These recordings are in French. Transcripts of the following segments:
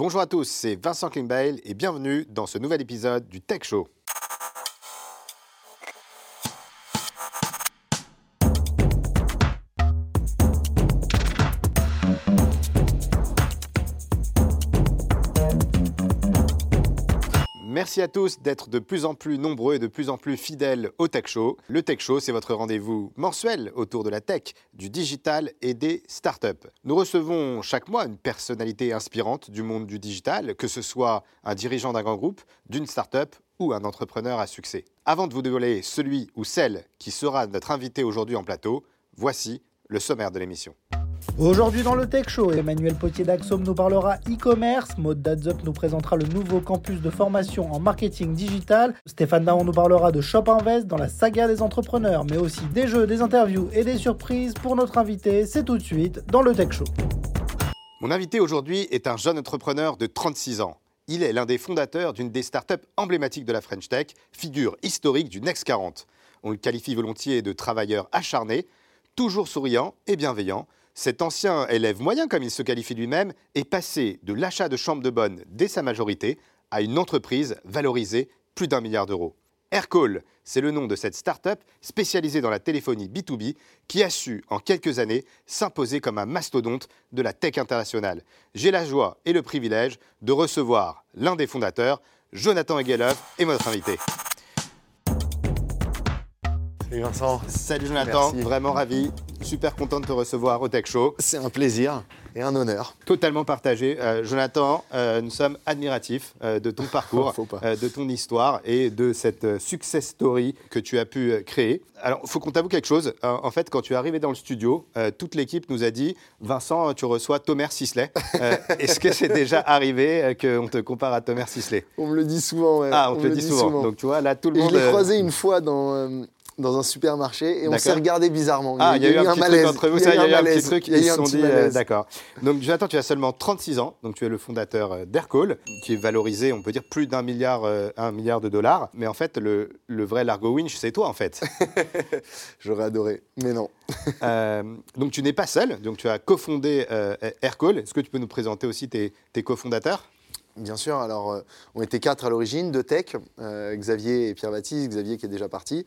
Bonjour à tous, c'est Vincent Klingbeil et bienvenue dans ce nouvel épisode du Tech Show. Merci à tous d'être de plus en plus nombreux et de plus en plus fidèles au Tech Show. Le Tech Show, c'est votre rendez-vous mensuel autour de la tech, du digital et des startups. Nous recevons chaque mois une personnalité inspirante du monde du digital, que ce soit un dirigeant d'un grand groupe, d'une startup ou un entrepreneur à succès. Avant de vous dévoiler celui ou celle qui sera notre invité aujourd'hui en plateau, voici le sommaire de l'émission. Aujourd'hui dans le Tech Show, Emmanuel Potier d'Axom nous parlera e-commerce, Maud Dadzup nous présentera le nouveau campus de formation en marketing digital, Stéphane Daon nous parlera de Shop Invest dans la saga des entrepreneurs, mais aussi des jeux, des interviews et des surprises pour notre invité. C'est tout de suite dans le Tech Show. Mon invité aujourd'hui est un jeune entrepreneur de 36 ans. Il est l'un des fondateurs d'une des startups emblématiques de la French Tech, figure historique du Next 40. On le qualifie volontiers de travailleur acharné, toujours souriant et bienveillant cet ancien élève moyen, comme il se qualifie lui-même, est passé de l'achat de chambres de bonne dès sa majorité à une entreprise valorisée plus d'un milliard d'euros. Aircall, c'est le nom de cette start-up spécialisée dans la téléphonie B2B qui a su, en quelques années, s'imposer comme un mastodonte de la tech internationale. J'ai la joie et le privilège de recevoir l'un des fondateurs, Jonathan Egeloff, et notre invité. Salut Vincent. Salut Jonathan, vraiment ravi super content de te recevoir au Tech Show. C'est un plaisir et un honneur. Totalement partagé. Euh, Jonathan, euh, nous sommes admiratifs euh, de ton parcours, de ton histoire et de cette success story que tu as pu créer. Alors, il faut qu'on t'avoue quelque chose. en fait, quand tu es arrivé dans le studio, toute l'équipe nous a dit Vincent, tu reçois Thomas Sisley. Est-ce que c'est déjà arrivé qu'on te compare à Thomas Sisley? On me le dit souvent. Ah, on, te le dit, souvent. Donc, tu vois, là, tout le monde. Je l'ai croisé une fois dans dans un supermarché et on s'est regardé bizarrement. Ah, il y, a eu un, petit truc entre vous, il y a eu un, petit truc, ils se sont dit, euh, d'accord. Donc Jonathan, tu as seulement 36 ans, donc tu es le fondateur euh, d'Aircall, qui est valorisé, on peut dire, plus d'un milliard, euh, un milliard de dollars. Mais en fait, le, le vrai Largo Winch, c'est toi, en fait. J'aurais adoré, mais non. donc tu n'es pas seul, donc tu as cofondé Aircall. Est-ce que tu peux nous présenter aussi tes, tes cofondateurs? Bien sûr, alors on était quatre à l'origine, deux tech, Xavier et Pierre-Baptiste, Xavier qui est déjà parti,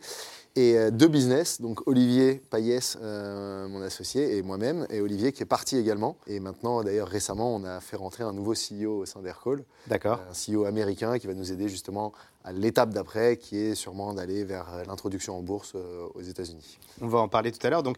et euh, deux business, donc Olivier Payès, euh, mon associé, et moi-même, et Olivier qui est parti également. Et maintenant, d'ailleurs, récemment, on a fait rentrer un nouveau CEO au sein d'Aircall. D'accord. Un CEO américain qui va nous aider justement à l'étape d'après, qui est sûrement d'aller vers l'introduction en bourse euh, aux États-Unis. On va en parler tout à l'heure. Donc,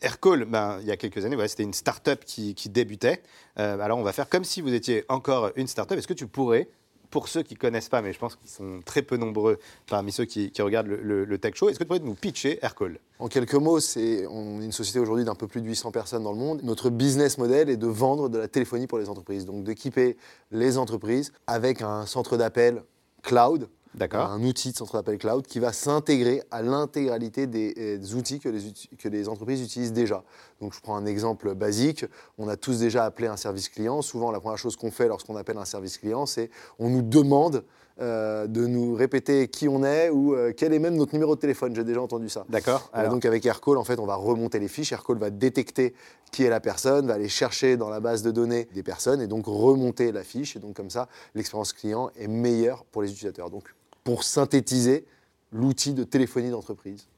Aircall, ben, il y a quelques années, c'était une start-up qui, débutait. alors, on va faire comme si vous étiez encore une start-up. Est-ce que tu pourrais pour ceux qui ne connaissent pas, mais je pense qu'ils sont très peu nombreux parmi ceux qui, regardent le, Tech Show, est-ce que tu pourrais nous pitcher Aircall? En quelques mots, c'est, on est une société aujourd'hui d'un peu plus de 800 personnes dans le monde. Notre business model est de vendre de la téléphonie pour les entreprises, donc d'équiper les entreprises avec un centre d'appel cloud un outil de centre d'appel cloud qui va s'intégrer à l'intégralité des, euh, outils que les, que les, entreprises utilisent déjà. Donc je prends un exemple basique. On a tous déjà appelé un service client. Souvent, la première chose qu'on fait lorsqu'on appelle un service client, c'est on nous demande euh, de nous répéter qui on est ou euh, quel est même notre numéro de téléphone. J'ai déjà entendu ça. D'accord. donc avec Aircall, en fait, on va remonter les fiches. Aircall va détecter qui est la personne, va aller chercher dans la base de données des personnes et donc remonter la fiche. Et donc comme ça, l'expérience client est meilleure pour les utilisateurs. Donc pour synthétiser l'outil de téléphonie d'entreprise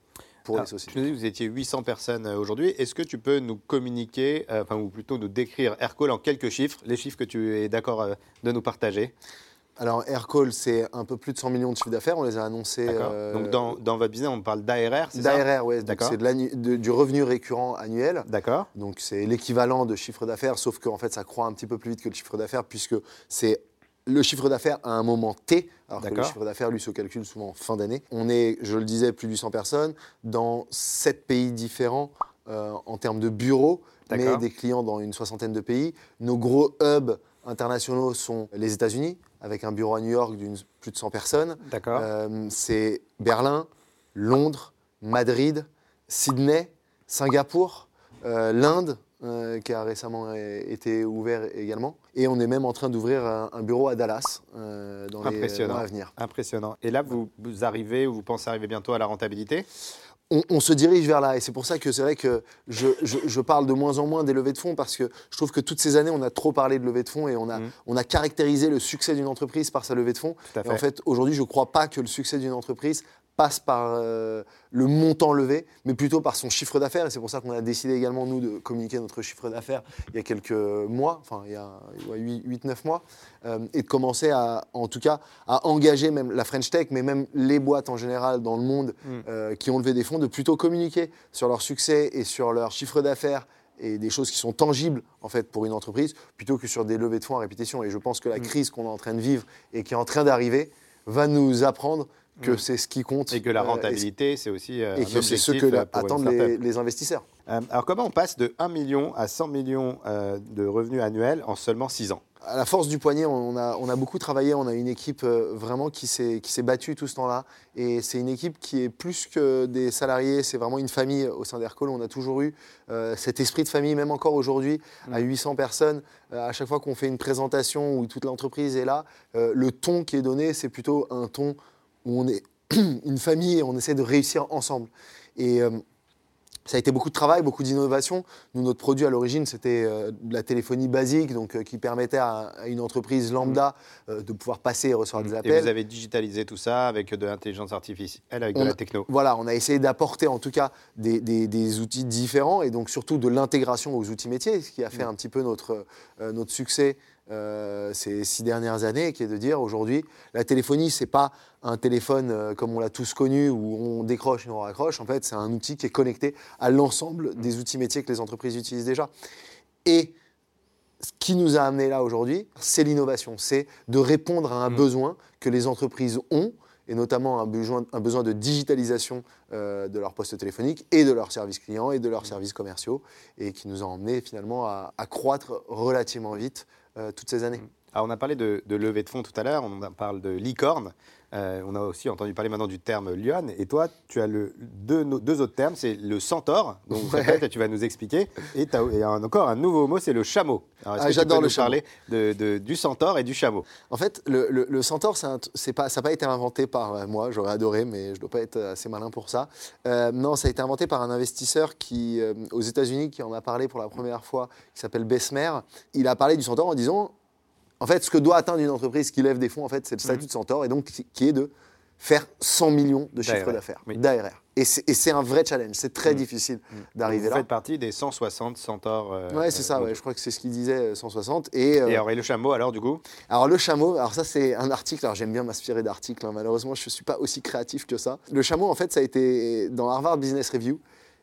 pour les sociétés. Je vous étiez 800 personnes euh, aujourd'hui. Est-ce que tu peux nous communiquer, euh, enfin, ou plutôt nous décrire Aircall en quelques chiffres, les chiffres que tu es d'accord euh, de nous partager? Alors, Aircall, c'est un peu plus de 100 millions de chiffres d'affaires. On les a annoncés. Donc, dans, dans, votre business, on parle d'ARR, c'est ça? D'ARR, oui. C'est du revenu récurrent annuel. D'accord. Donc, c'est l'équivalent de chiffre d'affaires, sauf qu'en fait, ça croît un petit peu plus vite que le chiffre d'affaires, puisque c'est le chiffre d'affaires à un moment T, alors que le chiffre d'affaires, lui, se calcule souvent en fin d'année. On est, je le disais, plus de 800 personnes dans sept pays différents euh, en termes de bureaux, mais des clients dans une soixantaine de pays. Nos gros hubs internationaux sont les États-Unis, avec un bureau à New York d'une plus de 100 personnes. Euh, c'est Berlin, Londres, Madrid, Sydney, Singapour, euh, l'Inde, qui a récemment été ouvert également. Et on est même en train d'ouvrir un, bureau à Dallas euh, dans les mois à venir. Impressionnant. Et là, vous, vous arrivez, ou vous pensez arriver bientôt à la rentabilité? On, on se dirige vers là. Et c'est pour ça que c'est vrai que je, je- je parle de moins en moins des levées de fonds parce que je trouve que toutes ces années, on a trop parlé de levée de fonds et on a, Mhm. on a caractérisé le succès d'une entreprise par sa levée de fonds. Et en fait, aujourd'hui, je ne crois pas que le succès d'une entreprise passe par euh, le montant levé, mais plutôt par son chiffre d'affaires. Et c'est pour ça qu'on a décidé également, nous, de communiquer notre chiffre d'affaires il y a quelques mois, enfin, il y a 8-9 mois, euh, et de commencer à, en tout cas, à engager même la French Tech, mais même les boîtes en général dans le monde Mm. euh, qui ont levé des fonds, de plutôt communiquer sur leur succès et sur leur chiffre d'affaires et des choses qui sont tangibles en fait pour une entreprise plutôt que sur des levées de fonds à répétition. Et je pense que la Mm. crise qu'on est en train de vivre et qui est en train d'arriver va nous apprendre que Mm. c'est ce qui compte Et que la euh, rentabilité, c'est aussi euh, et, un que c'est ce que euh, la- attendent les, les investisseurs. Euh, alors comment on passe de 1 million à 100 millions de revenus annuels en seulement 6 ans? À la force du poignet, on a, on a beaucoup travaillé. On a une équipe vraiment qui s'est battue tout ce temps-là. Et c'est une équipe qui est plus que des salariés. C'est vraiment une famille au sein d'Aircall. On a toujours eu cet esprit de famille, même encore aujourd'hui, à 800 personnes. À chaque fois qu'on fait une présentation où toute l'entreprise est là, le ton qui est donné, c'est plutôt un ton où on est une famille et on essaie de réussir ensemble. Et euh, ça a été beaucoup de travail, beaucoup d'innovation. Nous, notre produit à l'origine, c'était euh, de la téléphonie basique, donc euh, qui permettait à, à une entreprise lambda euh, de pouvoir passer et recevoir des Et appels. vous avez digitalisé tout ça avec de l'intelligence artificielle, avec On de la techno. Voilà, on a essayé d'apporter en tout cas des, des- des outils différents et donc surtout de l'intégration aux outils métiers, ce qui a fait Mm. un petit peu notre, notre succès ces six dernières années, qui est de dire aujourd'hui, la téléphonie, c'est pas un téléphone euh, comme on l'a tous connu où on décroche et on raccroche. En fait, c'est un outil qui est connecté à l'ensemble des outils métiers que les entreprises utilisent déjà. Et ce qui nous a amené là aujourd'hui, c'est l'innovation, c'est de répondre à un Mm. besoin que les entreprises ont, et notamment un besoin, un besoin de digitalisation euh, de leur poste téléphonique et de leurs services clients et de leurs services commerciaux, et qui nous a emmené finalement à, à croître relativement vite euh, toutes ces années. Alors on a parlé de, de levée de fonds tout à l'heure, on parle de licorne. Euh, on a aussi entendu parler maintenant du terme lionne. Et toi, tu as le, deux, autres termes, c'est le centaure, donc Ouais. tu vas nous expliquer, et tu as et un- encore un nouveau mot, c'est le chameau. Ah, j'adore le chameau. parler de, de- du centaure et du chameau? En fait, le, le- le centaure, un pas, ça n'a pas été inventé par euh, moi, j'aurais adoré, mais je ne dois pas être assez malin pour ça. Euh, non, ça a été inventé par un investisseur qui, euh, aux États-Unis qui en a parlé pour la première fois, qui s'appelle Bessemer. Il a parlé du centaure en disant, en fait, ce que doit atteindre une entreprise qui lève des fonds, en fait, c'est le statut de centaure, et donc qui, est de faire 100 millions de chiffre D'ARR, d'affaires, oui. d'ARR. Et c'est un vrai challenge, c'est très Mm. difficile Vous d'arriver là. faites partie des 160 centaures. euh, Ouais, c'est ça, euh, ouais, je crois que c'est ce qu'il disait, euh, 160. Et, euh, Et, alors, et le chameau, alors du coup? Alors le chameau, alors ça c'est un article, alors j'aime bien m'inspirer d'articles, hein, malheureusement je ne suis pas aussi créatif que ça. Le chameau en fait ça a été dans Harvard Business Review, euh,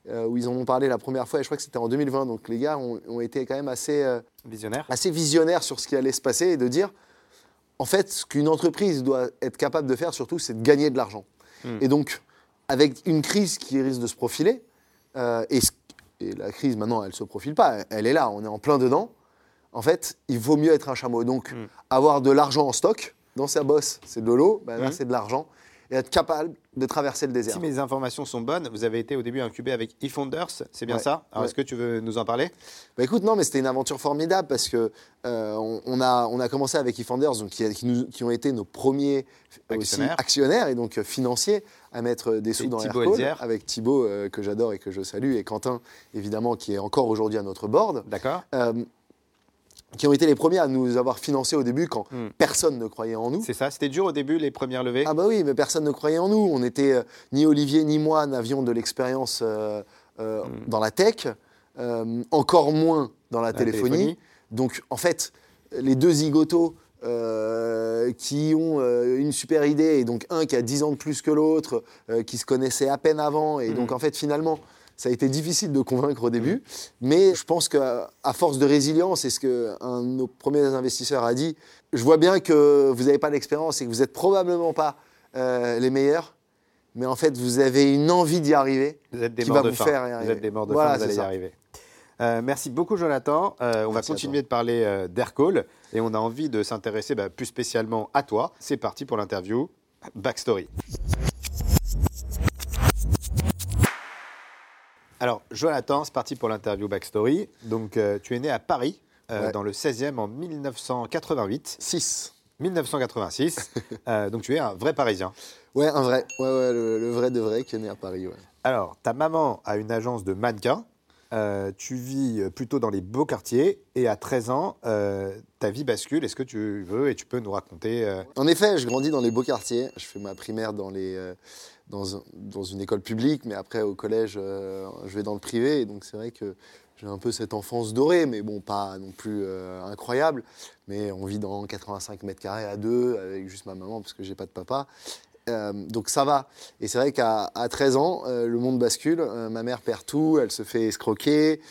où ils en ont parlé la première fois et je crois que c'était en 2020, donc les gars ont, ont été quand même assez, euh, Visionnaire assez visionnaires sur ce qui allait se passer et de dire, en fait ce qu'une entreprise doit être capable de faire surtout c'est de gagner de l'argent. Hmm. Et donc avec une crise qui risque de se profiler, euh, et, la crise maintenant elle ne se profile pas, elle est là, on est en plein dedans, en fait, il vaut mieux être un chameau. Donc, Mm. avoir de l'argent en stock dans sa bosse, c'est de l'eau, ben là, Mm. c'est de l'argent. Et être capable de traverser le désert. Si mes informations sont bonnes, vous avez été au début incubé avec eFounders, c'est bien Ouais, ça? Alors ouais. est-ce que tu veux nous en parler? Bah, écoute, non, mais c'était une aventure formidable parce que euh, on, on a, on a commencé avec eFounders, donc qui, qui nous- qui ont été nos premiers aussi Actionnaires. et donc euh, financiers à mettre des sous Et dans Thibaut avec Thibaut euh, que j'adore et que je salue et Quentin évidemment qui est encore aujourd'hui à notre board. D'accord euh, qui ont été les premiers à nous avoir financés au début quand Mm. personne ne croyait en nous. C'est ça C'était dur au début, les premières levées Ah bah oui, mais personne ne croyait en nous. On était euh, ni Olivier ni moi n'avions de l'expérience euh, euh, Mm. dans la tech, encore moins dans la, La téléphonie. Donc en fait, les deux zigotos qui ont une super idée et donc un qui a 10 ans de plus que l'autre, qui se connaissait à peine avant et Mm. donc en fait finalement. Ça a été difficile de convaincre au début, mais je pense qu'à à force de résilience, et ce qu'un de nos premiers investisseurs a dit, je vois bien que vous n'avez pas d'expérience et que vous n'êtes probablement pas euh, les meilleurs, mais en fait, vous avez une envie d'y arriver. Vous êtes des qui morts va de vous faim. faire y Vous êtes des morts de Voilà, faim, vous c'est allez y arriver. Euh, merci beaucoup Jonathan. Euh, on va continuer de parler euh, d'Aircall et on a envie de s'intéresser bah, plus spécialement à toi. C'est parti pour l'interview Backstory. Alors Jonathan, c'est parti pour l'interview Backstory. Donc euh, tu es né à Paris euh, Ouais. dans le 16e en 1988. 6. 1986. Euh, donc tu es un vrai Parisien. Ouais, un vrai. Ouais, ouais, le, le vrai de vrai qui est né à Paris. Ouais. Alors, ta maman a une agence de mannequins. Euh, tu vis plutôt dans les beaux quartiers et à 13 ans, ta vie bascule. Est-ce que tu veux et tu peux nous raconter En effet, je grandis dans les beaux quartiers. Je fais ma primaire dans, les, dans, une école publique, mais après au collège, je vais dans le privé. Donc c'est vrai que j'ai un peu cette enfance dorée, mais bon, pas non plus incroyable. Mais on vit dans 85 mètres carrés à deux avec juste ma maman parce que j'ai pas de papa. Euh, donc ça va. Et c'est vrai qu'à 13 ans, euh, le monde bascule. Euh, ma mère perd tout, elle se fait escroquer.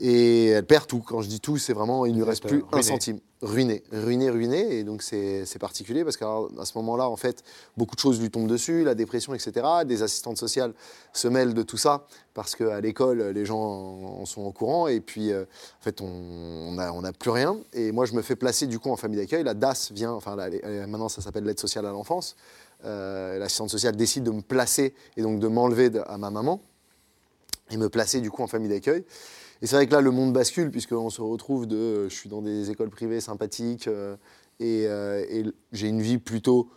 Et elle perd tout. Quand je dis tout, c'est vraiment, il ne lui reste plus un centime. Ruiné, ruiné, ruiné. Et donc c'est particulier parce qu'à ce moment-là, en fait, beaucoup de choses lui tombent dessus, la dépression, etc. Des assistantes sociales se mêlent de tout ça parce qu'à l'école, les gens en sont au courant. Et puis, en fait, on n'a on a plus rien. Et moi, je me fais placer du coup en famille d'accueil. La DAS vient, enfin, maintenant ça s'appelle l'aide sociale à l'enfance. Euh, l'assistante sociale décide de me placer et donc de m'enlever à ma maman et me placer du coup en famille d'accueil. Et c'est vrai que là, le monde bascule, puisqu'on se retrouve de. Je suis dans des écoles privées sympathiques euh, euh, et, j'ai une vie plutôt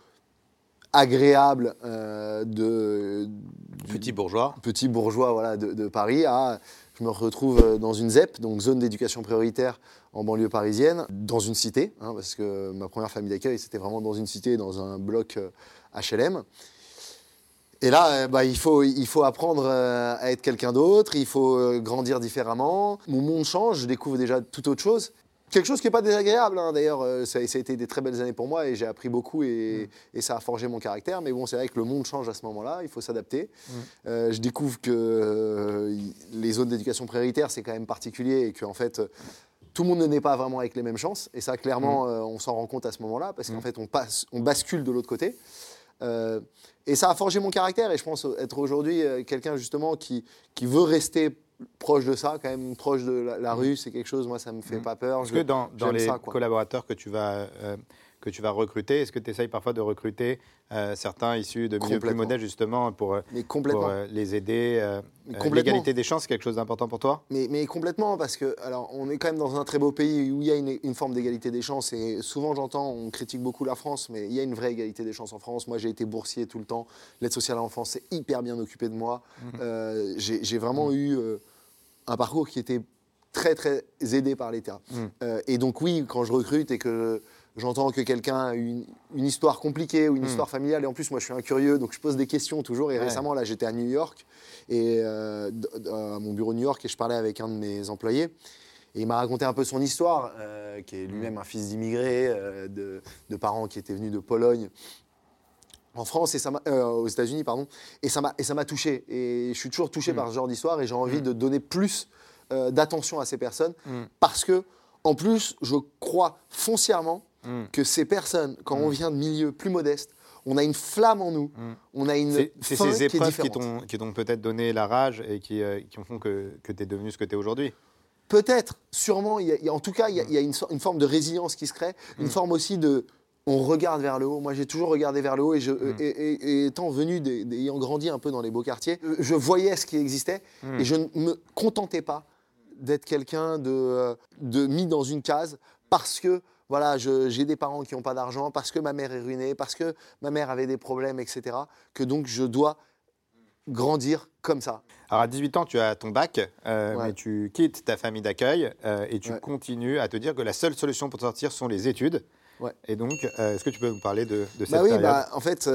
agréable de. Petit bourgeois. Petit bourgeois, voilà, de, Paris à. Je me retrouve dans une ZEP, donc zone d'éducation prioritaire en banlieue parisienne, dans une cité, hein, parce que ma première famille d'accueil, c'était vraiment dans une cité, dans un bloc HLM. Et là, euh, bah, il, faut, il faut apprendre euh, à être quelqu'un d'autre, il faut euh, grandir différemment. Mon monde change, je découvre déjà tout autre chose. Quelque chose qui n'est pas désagréable, hein. d'ailleurs, ça, a été des très belles années pour moi et j'ai appris beaucoup et, mm. ça a forgé mon caractère. Mais bon, c'est vrai que le monde change à ce moment-là, il faut s'adapter. Mm. je découvre que les zones d'éducation prioritaire, c'est quand même particulier et qu'en en fait, tout le monde ne naît pas vraiment avec les mêmes chances. Et ça, clairement, mm. on s'en rend compte à ce moment-là parce qu'en fait, on, passe, on bascule de l'autre côté. Euh, et ça a forgé mon caractère et je pense être aujourd'hui euh, quelqu'un justement qui, qui veut rester proche de ça, quand même proche de la, mmh. rue, c'est quelque chose, moi ça me fait mmh. pas peur. Est-ce que dans, dans les collaborateurs que tu vas euh, que tu vas recruter Est-ce que tu essayes parfois de recruter euh, certains issus de milieux plus modèles justement pour, euh, euh, les aider L'égalité des chances, c'est quelque chose d'important pour toi? Mais, mais, complètement, parce que alors, on est quand même dans un très beau pays où il y a une, forme d'égalité des chances. Et souvent, j'entends, on critique beaucoup la France, mais il y a une vraie égalité des chances en France. Moi, j'ai été boursier tout le temps. L'aide sociale à l'enfance s'est hyper bien occupée de moi. Mmh. j'ai vraiment mmh. eu un parcours qui était très, très aidé par l'État. Mmh. et donc, oui, quand je recrute et que j'entends que quelqu'un a une, une, histoire compliquée ou une hmm. histoire familiale. Et en plus, moi, je suis un curieux, donc je pose des questions toujours. Et récemment, là, j'étais à New York, et euh, à mon bureau de New York, et je parlais avec un de mes employés. Et il m'a raconté un peu son histoire, euh, qui est lui-même un fils d'immigrés, euh, de, de, parents qui étaient venus de Pologne en France et ça aux États-Unis, pardon. Et ça m'a et ça m'a touché. Et je suis toujours touché hmm. par ce genre d'histoire, et j'ai envie hmm. de donner plus d'attention à ces personnes, parce que en plus, je crois foncièrement Mm. que ces personnes, quand on mm. vient de milieux plus modestes, on a une flamme en nous, mm. on a une C'est ces épreuves qui t'ont peut-être donné la rage et qui, euh, qui font que, que tu es devenu ce que tu es aujourd'hui Peut-être, sûrement, y a, en tout cas, il y a, une, une, forme de résilience qui se crée, une forme aussi de... On regarde vers le haut. Moi, j'ai toujours regardé vers le haut et, je, et, étant venu, ayant grandi un peu dans les beaux quartiers, je voyais ce qui existait et je ne me contentais pas d'être quelqu'un de, euh, de mis dans une case parce que voilà, j'ai des parents qui n'ont pas d'argent, parce que ma mère est ruinée, parce que ma mère avait des problèmes, etc., que donc je dois grandir comme ça. Alors à 18 ans, tu as ton bac, euh, mais tu quittes ta famille d'accueil euh, et tu continues à te dire que la seule solution pour te sortir sont les études. Et donc, euh, est-ce que tu peux nous parler de, de cette bah oui, période? bah, en, fait,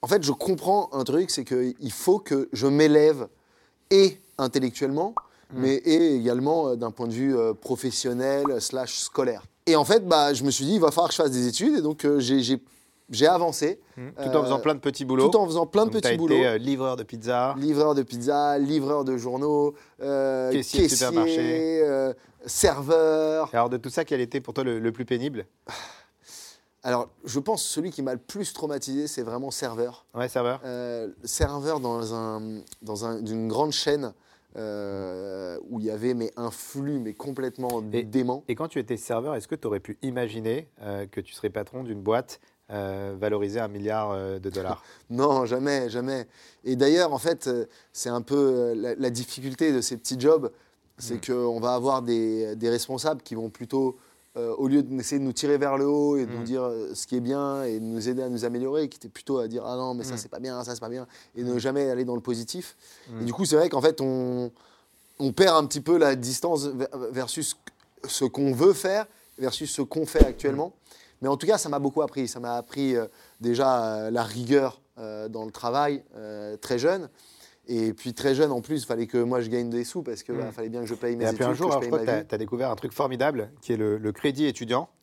en fait, je comprends un truc, c'est qu'il faut que je m'élève et intellectuellement, hmm. mais et également d'un point de vue professionnel slash scolaire. Et en fait, bah, je me suis dit, il va falloir que je fasse des études. Et donc, euh, j'ai avancé. Mmh. Tout en faisant plein de petits boulots. Tout en faisant plein de petits boulots. Été, euh, livreur de pizza. Livreur de pizza, livreur de journaux, euh, caissier, caissier supermarché. serveur. alors, de tout ça, quel était pour toi le, plus pénible? Alors, je pense que celui qui m'a le plus traumatisé, c'est vraiment serveur. Ouais, serveur. serveur dans, un, dans un, une grande chaîne euh, où il y avait mais un flux mais complètement dément. Et quand tu étais serveur, est-ce que tu aurais pu imaginer euh, que tu serais patron d'une boîte euh, valorisée à un milliard de dollars? Non, jamais, jamais. Et d'ailleurs, en fait, c'est un peu la, difficulté de ces petits jobs, c'est mm. qu'on va avoir des, des, responsables qui vont plutôt euh, au lieu d'essayer de nous tirer vers le haut et de Mm. nous dire euh, ce qui est bien et de nous aider à nous améliorer, qui était plutôt à dire ah non mais ça Mm. c'est pas bien, ça c'est pas bien, et ne jamais aller dans le positif. Mm. Et du coup c'est vrai qu'en fait on, on perd un petit peu la distance ver- versus ce qu'on veut faire versus ce qu'on fait actuellement. Mais en tout cas ça m'a beaucoup appris. Ça m'a appris euh, déjà euh, la rigueur euh, dans le travail très jeune. Et puis très jeune en plus, il fallait que moi je gagne des sous parce qu'il Mm. fallait bien que je paye mes Et études, puis un jour, que je alors, je paye crois ma que vie. tu as, découvert un truc formidable qui est le, le crédit étudiant.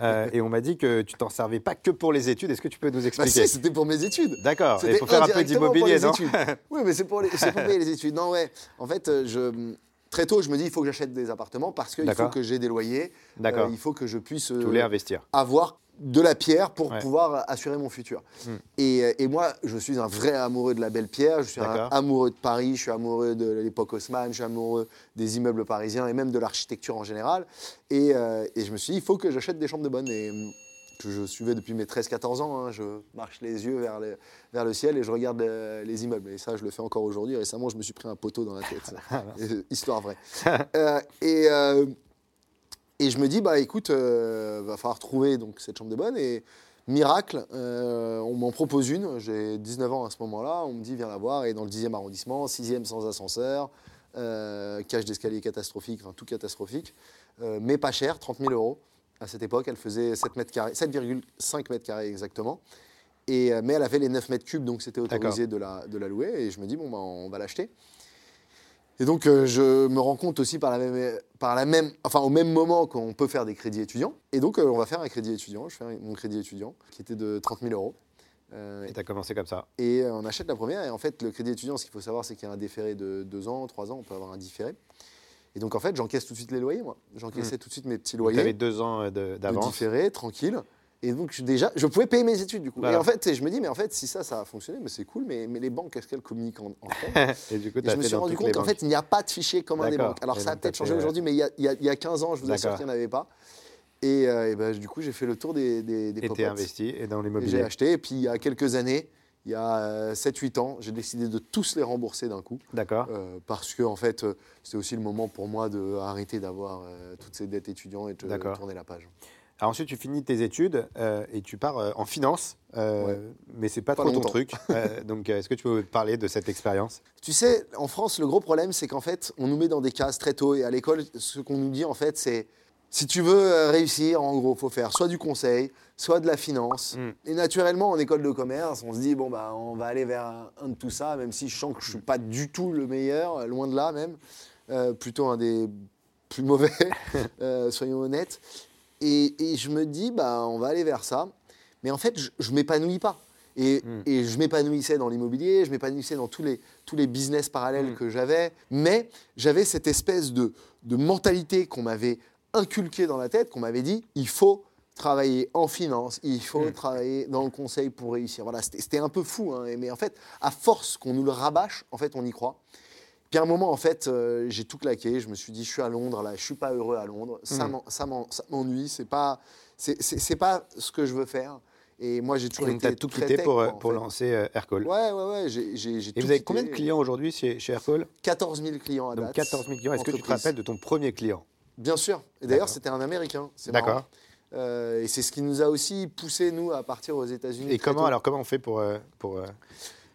Euh, et on m'a dit que tu t'en servais pas que pour les études. Est-ce que tu peux nous Bah expliquer si, c'était pour mes études. D'accord. Et C'était pour faire un peu d'immobilier, non études. Oui, mais c'est pour, les- c'est pour payer les études. Non, ouais. En fait, euh, je, très tôt, je me dis, il faut que j'achète des appartements parce qu'il faut D'accord. que j'ai des loyers. D'accord. Euh, il faut que je puisse euh, Tu voulais investir. avoir de la pierre pour Ouais. pouvoir assurer mon futur. Hmm. Et, et moi, je suis un vrai amoureux de la belle pierre, je suis un amoureux de Paris, je suis amoureux de l'époque Haussmann, je suis amoureux des immeubles parisiens et même de l'architecture en général. Et, euh, et je me suis dit, il faut que j'achète des chambres de bonne. Et que je suivais depuis mes 13-14 ans, hein. je marche les yeux vers le, vers le ciel et je regarde euh, les immeubles. Et ça, je le fais encore aujourd'hui. Récemment, je me suis pris un poteau dans la tête. Euh, Histoire vraie. Euh, et, euh, et je me dis, bah écoute, euh, va falloir trouver donc, cette chambre de bonne. Et miracle, euh, on m'en propose une. J'ai 19 ans à ce moment-là. On me dit, viens la voir. Et dans le 10e arrondissement, 6e sans ascenseur, euh, cage d'escalier catastrophique, enfin tout catastrophique, euh, mais pas cher, 30 000 euros. À cette époque, elle faisait 7 mètres carrés, 7,5 mètres carrés exactement. Et, mais elle avait les 9 mètres cubes, donc c'était autorisé de la, de la louer. Et je me dis, bon, bah, on va l'acheter. Et donc, euh, je me rends compte aussi par la même, par la même, enfin, au même moment qu'on peut faire des crédits étudiants. Et donc, euh, on va faire un crédit étudiant. Je fais un- mon crédit étudiant qui était de 30 000 euros. Euh, Et tu as commencé comme ça. et euh, on achète la première. Et en fait, le crédit étudiant, ce qu'il faut savoir, c'est qu'il y a un différé de 2 ans, 3 ans. On peut avoir un différé. Et donc, en fait, j'encaisse tout de suite les loyers, moi. J'encaissais tout de suite mes petits Tu avais loyers deux ans euh, de- de d'avance. différé, tranquille. Et donc, déjà, je pouvais payer mes études, du coup. Voilà. Et en fait, je me dis, mais en fait, si ça, ça a fonctionné, mais c'est cool. Mais, mais les banques, est-ce qu'elles communiquent en, entre elles Et du coup, Et tu as je me fait suis rendu compte qu'en fait, il n'y a pas de fichier commun des banques. Alors, Et ça a peut-être changé fait, euh, aujourd'hui, mais il y a, il y a- il y a 15 ans, je vous assure qu'il n'y en avait pas. Et, euh, et ben, du coup, j'ai fait le tour des, des, des Et investi et dans Et J'ai l'immobilier. acheté. Et puis, il y a quelques années, il y a 7-8 ans, j'ai décidé de tous les rembourser d'un coup. D'accord. Euh, parce que en fait, euh, c'était aussi le moment pour moi d'arrêter d'avoir euh, toutes ces dettes étudiantes et de tourner la page. Alors ensuite, tu finis tes études euh, et tu pars euh, en finance, euh, Ouais. mais c'est pas, Pas trop ton truc. Donc, est-ce que tu peux parler de cette expérience? Tu sais, en France, le gros problème, c'est qu'en fait, on nous met dans des cases très tôt. Et à l'école, ce qu'on nous dit, en fait, c'est si tu veux réussir, en gros, faut faire soit du conseil, soit de la finance. Mm. Et naturellement, en école de commerce, on se dit, bon, bah, on va aller vers un, un de tout ça, même si je sens que je suis pas du tout le meilleur, loin de là même. Plutôt un des plus mauvais, soyons honnêtes. Et, et je me dis, bah, on va aller vers ça. Mais en fait, je, je m'épanouis pas. Et, Mm. et je m'épanouissais dans l'immobilier, je m'épanouissais dans tous les, tous les business parallèles Mm. que j'avais. Mais j'avais cette espèce de, de mentalité qu'on m'avait inculquée dans la tête, qu'on m'avait dit, il faut travailler en finance, il faut Mm. travailler dans le conseil pour réussir. Voilà, c'était c'était un peu fou. hein, mais en fait, à force qu'on nous le rabâche, en fait, on y croit. Puis à un moment, en fait, euh, j'ai tout claqué. Je me suis dit, je suis à Londres, là, je suis pas heureux à Londres. Ça ça m'ennuie. C'est pas, c'est- pas ce que je veux faire. Et moi, j'ai toujours Donc, été as tout très quitté tech, pour, quoi, euh, pour fait. lancer euh, Aircall. Ouais, ouais, ouais. J'ai, j'ai, j'ai Et vous avez quitté. combien de clients aujourd'hui chez, chez Aircall? 14 000 clients à Donc date. 14 000 clients. Est-ce que tu te rappelles de ton premier client? Bien sûr. Et d'ailleurs, c'était un Américain. D'accord. Euh, et c'est ce qui nous a aussi poussé, nous, à partir aux États-Unis. Et comment tôt. alors comment on fait pour, pour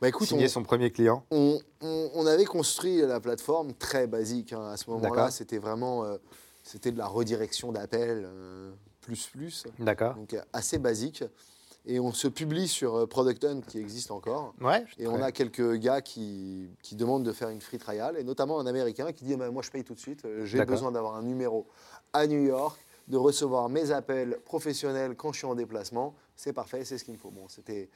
Bah écoute, signer on, son premier client on, on- on avait construit la plateforme très basique. hein. À ce moment-là, c'était vraiment euh, c'était de la redirection d'appels euh, plus plus. D'accord. Donc assez basique. Et on se publie sur euh, Product Hunt qui existe encore. Ouais. Et on a quelques gars qui, qui demandent de faire une free trial, et notamment un Américain qui dit ben, Moi, je paye tout de suite, j'ai besoin d'avoir un numéro à New York, de recevoir mes appels professionnels quand je suis en déplacement. C'est parfait, c'est ce qu'il me faut. Bon, c'était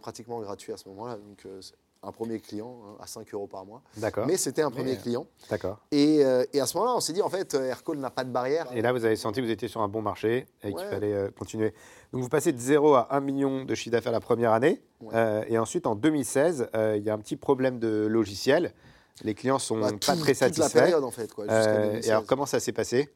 pratiquement gratuit à ce moment-là, donc euh, un premier client hein, à 5 euros par mois. D'accord. Mais c'était un premier euh, client. D'accord. Et, euh, et à ce moment-là, on s'est dit En fait, Aircall n'a pas de barrière. Et là, vous avez senti que vous étiez sur un bon marché et qu'il fallait euh, continuer. Donc, vous passez de 0 à 1 million de chiffre d'affaires la première année. Ouais. Euh, et ensuite, en 2016, euh, il y a un petit problème de logiciel. Les clients sont Bah, pas très toute la satisfaits. période, en fait. Quoi, jusqu'à Euh, 2016. et alors, comment ça s'est passé?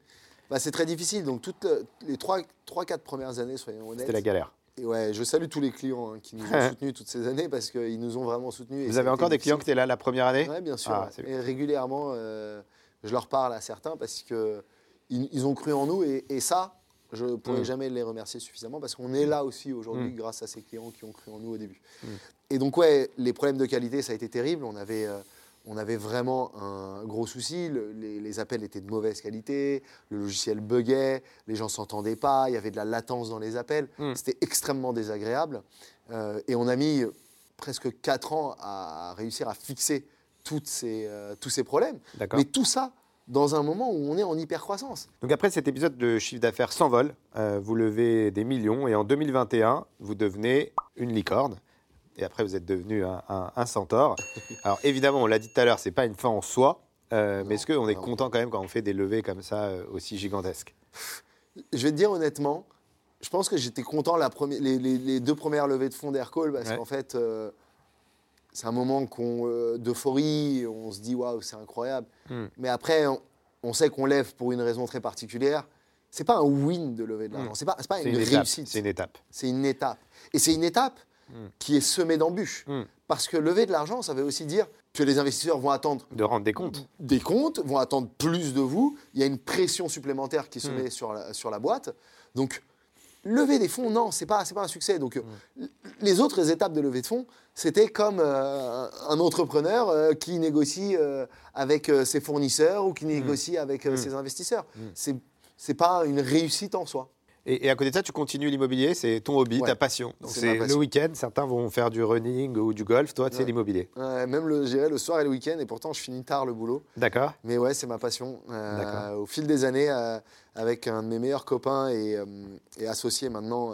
Bah, c'est très difficile. Donc, toutes euh, les 3-4 premières années, soyons honnêtes. C'était la galère. Et ouais, je salue tous les clients hein, qui nous ont soutenus toutes ces années parce qu'ils nous ont vraiment soutenus. Vous avez encore des clients qui étaient là la première année Oui, bien sûr. Ah, ouais. et régulièrement, euh, je leur parle à certains parce que ils, ont cru en nous et, ça, je ne pourrais Mm. jamais les remercier suffisamment parce qu'on est là aussi aujourd'hui Mm. grâce à ces clients qui ont cru en nous au début. Mm. Et donc, ouais, les problèmes de qualité, ça a été terrible. On avait, euh, on avait vraiment un gros souci. Le- les, les appels étaient de mauvaise qualité, le logiciel buguait, les gens s'entendaient pas, il y avait de la latence dans les appels. Mm. C'était extrêmement désagréable. Euh, et on a mis presque 4 ans à réussir à fixer toutes ces, euh, tous ces problèmes. Mais tout ça dans un moment où on est en hyper-croissance. Donc après cet épisode de chiffre d'affaires s'envole, euh, vous levez des millions et en 2021, vous devenez une licorne. Et après, vous êtes devenu un, un- un centaure. Alors évidemment, on l'a dit tout à l'heure, c'est pas une fin en soi. euh, Non, mais est-ce qu'on est content quand même quand on fait des levées comme ça euh, aussi gigantesques? Je vais te dire honnêtement, je pense que j'étais content la première, les, les- les deux premières levées de fonds d'Aircall parce Ouais. qu'en fait, euh, c'est un moment qu'on, d'euphorie, on se dit waouh, c'est incroyable. Hmm. Mais après, on, on sait qu'on lève pour une raison très particulière. C'est pas un win de lever de l'argent, Hmm. c'est pas, c'est pas une, une, réussite. C'est une étape. C'est une étape. Et c'est une étape Hmm. qui est semée d'embûches. Hmm. Parce que lever de l'argent, ça veut aussi dire que les investisseurs vont attendre De rendre des comptes. des comptes, vont attendre plus de vous. Il y a une pression supplémentaire qui se Hmm. met sur la, sur la boîte. Donc, lever des fonds, non, c'est pas, pas un succès. Donc, euh, Hmm. les autres étapes de levée de fonds, c'était comme euh, un entrepreneur euh, qui négocie avec ses fournisseurs ou qui négocie avec Hmm. ses investisseurs. Hmm. C'est pas une réussite en soi. Et, et à côté de ça, tu continues l'immobilier, c'est ton hobby, Ouais. ta passion. Donc C'est le week-end, certains vont faire du running ou du golf, toi, c'est Ouais. l'immobilier. Euh, même le, le soir et le week-end, et pourtant je finis tard le boulot. D'accord Mais ouais, c'est ma passion. Euh, au fil des années, euh, avec un de mes meilleurs copains et, euh, et associés maintenant,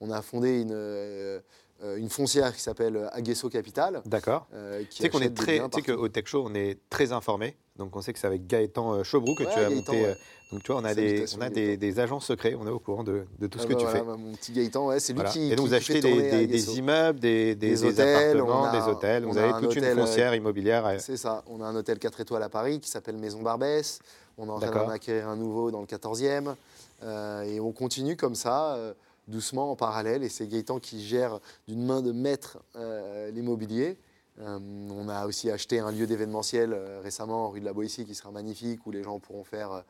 on a fondé une, une foncière qui s'appelle Aguesso Capital. D'accord. euh, Tu sais qu'on est très, tu sais qu'au Tech Show, on est très informé. Donc on sait que c'est avec Gaëtan euh, Chaubrou que Ouais, tu as Gaëtan, monté. ouais. euh, Donc tu vois, on a, des, on a des, des agents secrets, on est au courant de, de tout ce Ah que bah tu fais. bah, Mon petit Gaëtan, ouais, c'est lui Voilà. qui. Et donc qui- vous achetez des, immeubles, des, hôtels, appartements, a- des hôtels. Vous avez un toute une hôtel, euh, foncière immobilière. euh, C'est ça. On a un hôtel 4 étoiles à Paris qui s'appelle Maison Barbès. On est en train d'en acquérir un nouveau dans le 14e. Euh, et on continue comme ça, euh, doucement, en parallèle. Et c'est Gaëtan qui gère d'une main de maître euh, l'immobilier. Euh, on a aussi acheté un lieu d'événementiel euh, récemment, rue de la Boétie, qui sera magnifique, où les gens pourront faire euh,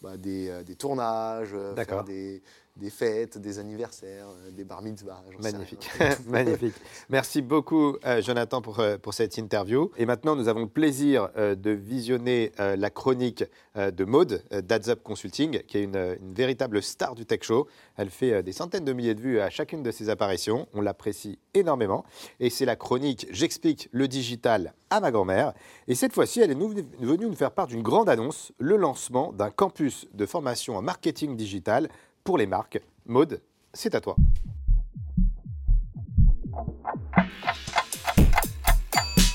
bah, des, des tournages, D'accord. faire des, des fêtes, des anniversaires, euh, des bar mitzvahs. Magnifique, magnifique. Merci beaucoup, euh, Jonathan, pour, euh, pour cette interview. Et maintenant, nous avons le plaisir euh, de visionner euh, la chronique de Maude d'Adzup Consulting, qui est une, une véritable star du Tech Show. Elle fait des centaines de milliers de vues à chacune de ses apparitions. On l'apprécie énormément. Et c'est la chronique J'explique le digital à ma grand-mère. Et cette fois-ci, elle est venue nous faire part d'une grande annonce, le lancement d'un campus de formation en marketing digital pour les marques. Maude, c'est à toi.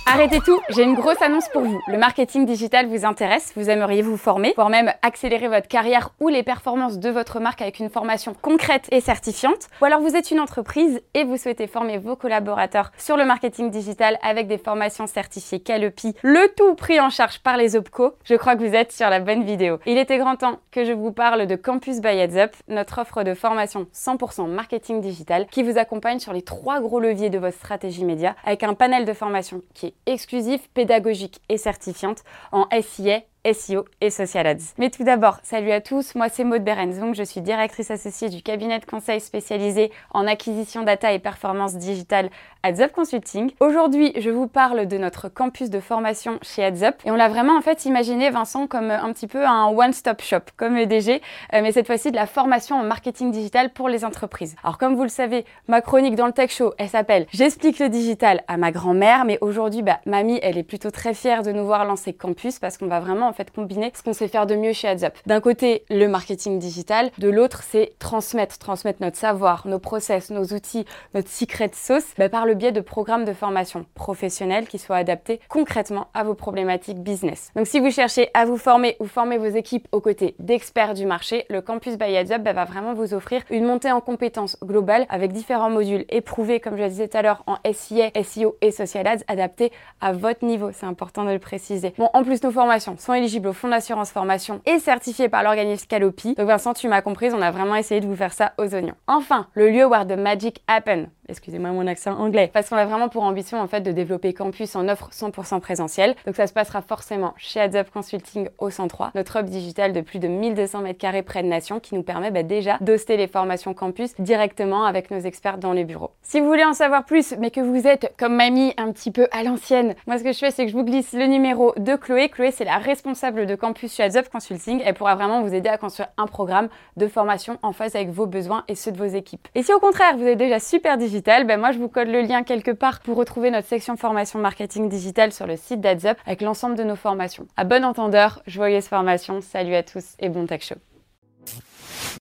Arrêtez tout, j'ai une grosse annonce pour vous. Le marketing digital vous intéresse, vous aimeriez vous former, voire même accélérer votre carrière ou les performances de votre marque avec une formation concrète et certifiante. Ou alors vous êtes une entreprise et vous souhaitez former vos collaborateurs sur le marketing digital avec des formations certifiées Calopi, le tout pris en charge par les OPCO. Je crois que vous êtes sur la bonne vidéo. Il était grand temps que je vous parle de Campus by Heads Up, notre offre de formation 100% marketing digital qui vous accompagne sur les trois gros leviers de votre stratégie média avec un panel de formation qui est exclusif, pédagogique et certifiante en SIA, SEO et Social Ads. Mais tout d'abord, salut à tous, moi c'est Maud Berenzung, je suis directrice associée du cabinet de conseil spécialisé en acquisition data et performance digitale AdsUp Consulting. Aujourd'hui, je vous parle de notre campus de formation chez AdsUp et on l'a vraiment en fait imaginé Vincent comme un petit peu un one-stop shop comme EDG, euh, mais cette fois-ci de la formation en marketing digital pour les entreprises. Alors comme vous le savez, ma chronique dans le Tech Show, elle s'appelle J'explique le digital à ma grand-mère, mais aujourd'hui, bah, mamie, elle est plutôt très fière de nous voir lancer campus parce qu'on va vraiment en fait combiner ce qu'on sait faire de mieux chez AdsUp. D'un côté, le marketing digital, de l'autre, c'est transmettre, transmettre notre savoir, nos process, nos outils, notre secret sauce bah, par le biais de programmes de formation professionnels qui soient adaptés concrètement à vos problématiques business. Donc si vous cherchez à vous former ou former vos équipes aux côtés d'experts du marché, le campus by AdsUp bah, va vraiment vous offrir une montée en compétences globale avec différents modules éprouvés, comme je le disais tout à l'heure, en SIA, SEO et Social Ads adaptés à votre niveau. C'est important de le préciser. Bon, en plus, nos formations sont au fonds d'assurance formation et certifiées par l'organisme Calopi. Donc Vincent, tu m'as comprise, on a vraiment essayé de vous faire ça aux oignons. Enfin, le lieu where the magic happen. excusez-moi mon accent anglais, parce qu'on a vraiment pour ambition en fait de développer Campus en offre 100% présentielle. Donc ça se passera forcément chez Heads Consulting au 103, notre hub digital de plus de 1200 mètres carrés près de Nation qui nous permet bah, déjà d'hoster les formations campus directement avec nos experts dans les bureaux. Si vous voulez en savoir plus, mais que vous êtes comme mamie un petit peu à l'ancienne, moi ce que je fais c'est que je vous glisse le numéro de Chloé. Chloé c'est la responsable de campus chez Heads Consulting. Elle pourra vraiment vous aider à construire un programme de formation en phase avec vos besoins et ceux de vos équipes. Et si au contraire vous êtes déjà super digital, ben moi je vous code le lien quelque part pour retrouver notre section formation marketing digital sur le site d'AdsUp avec l'ensemble de nos formations. À bon entendeur, joyeuse formation, salut à tous et bon tech show.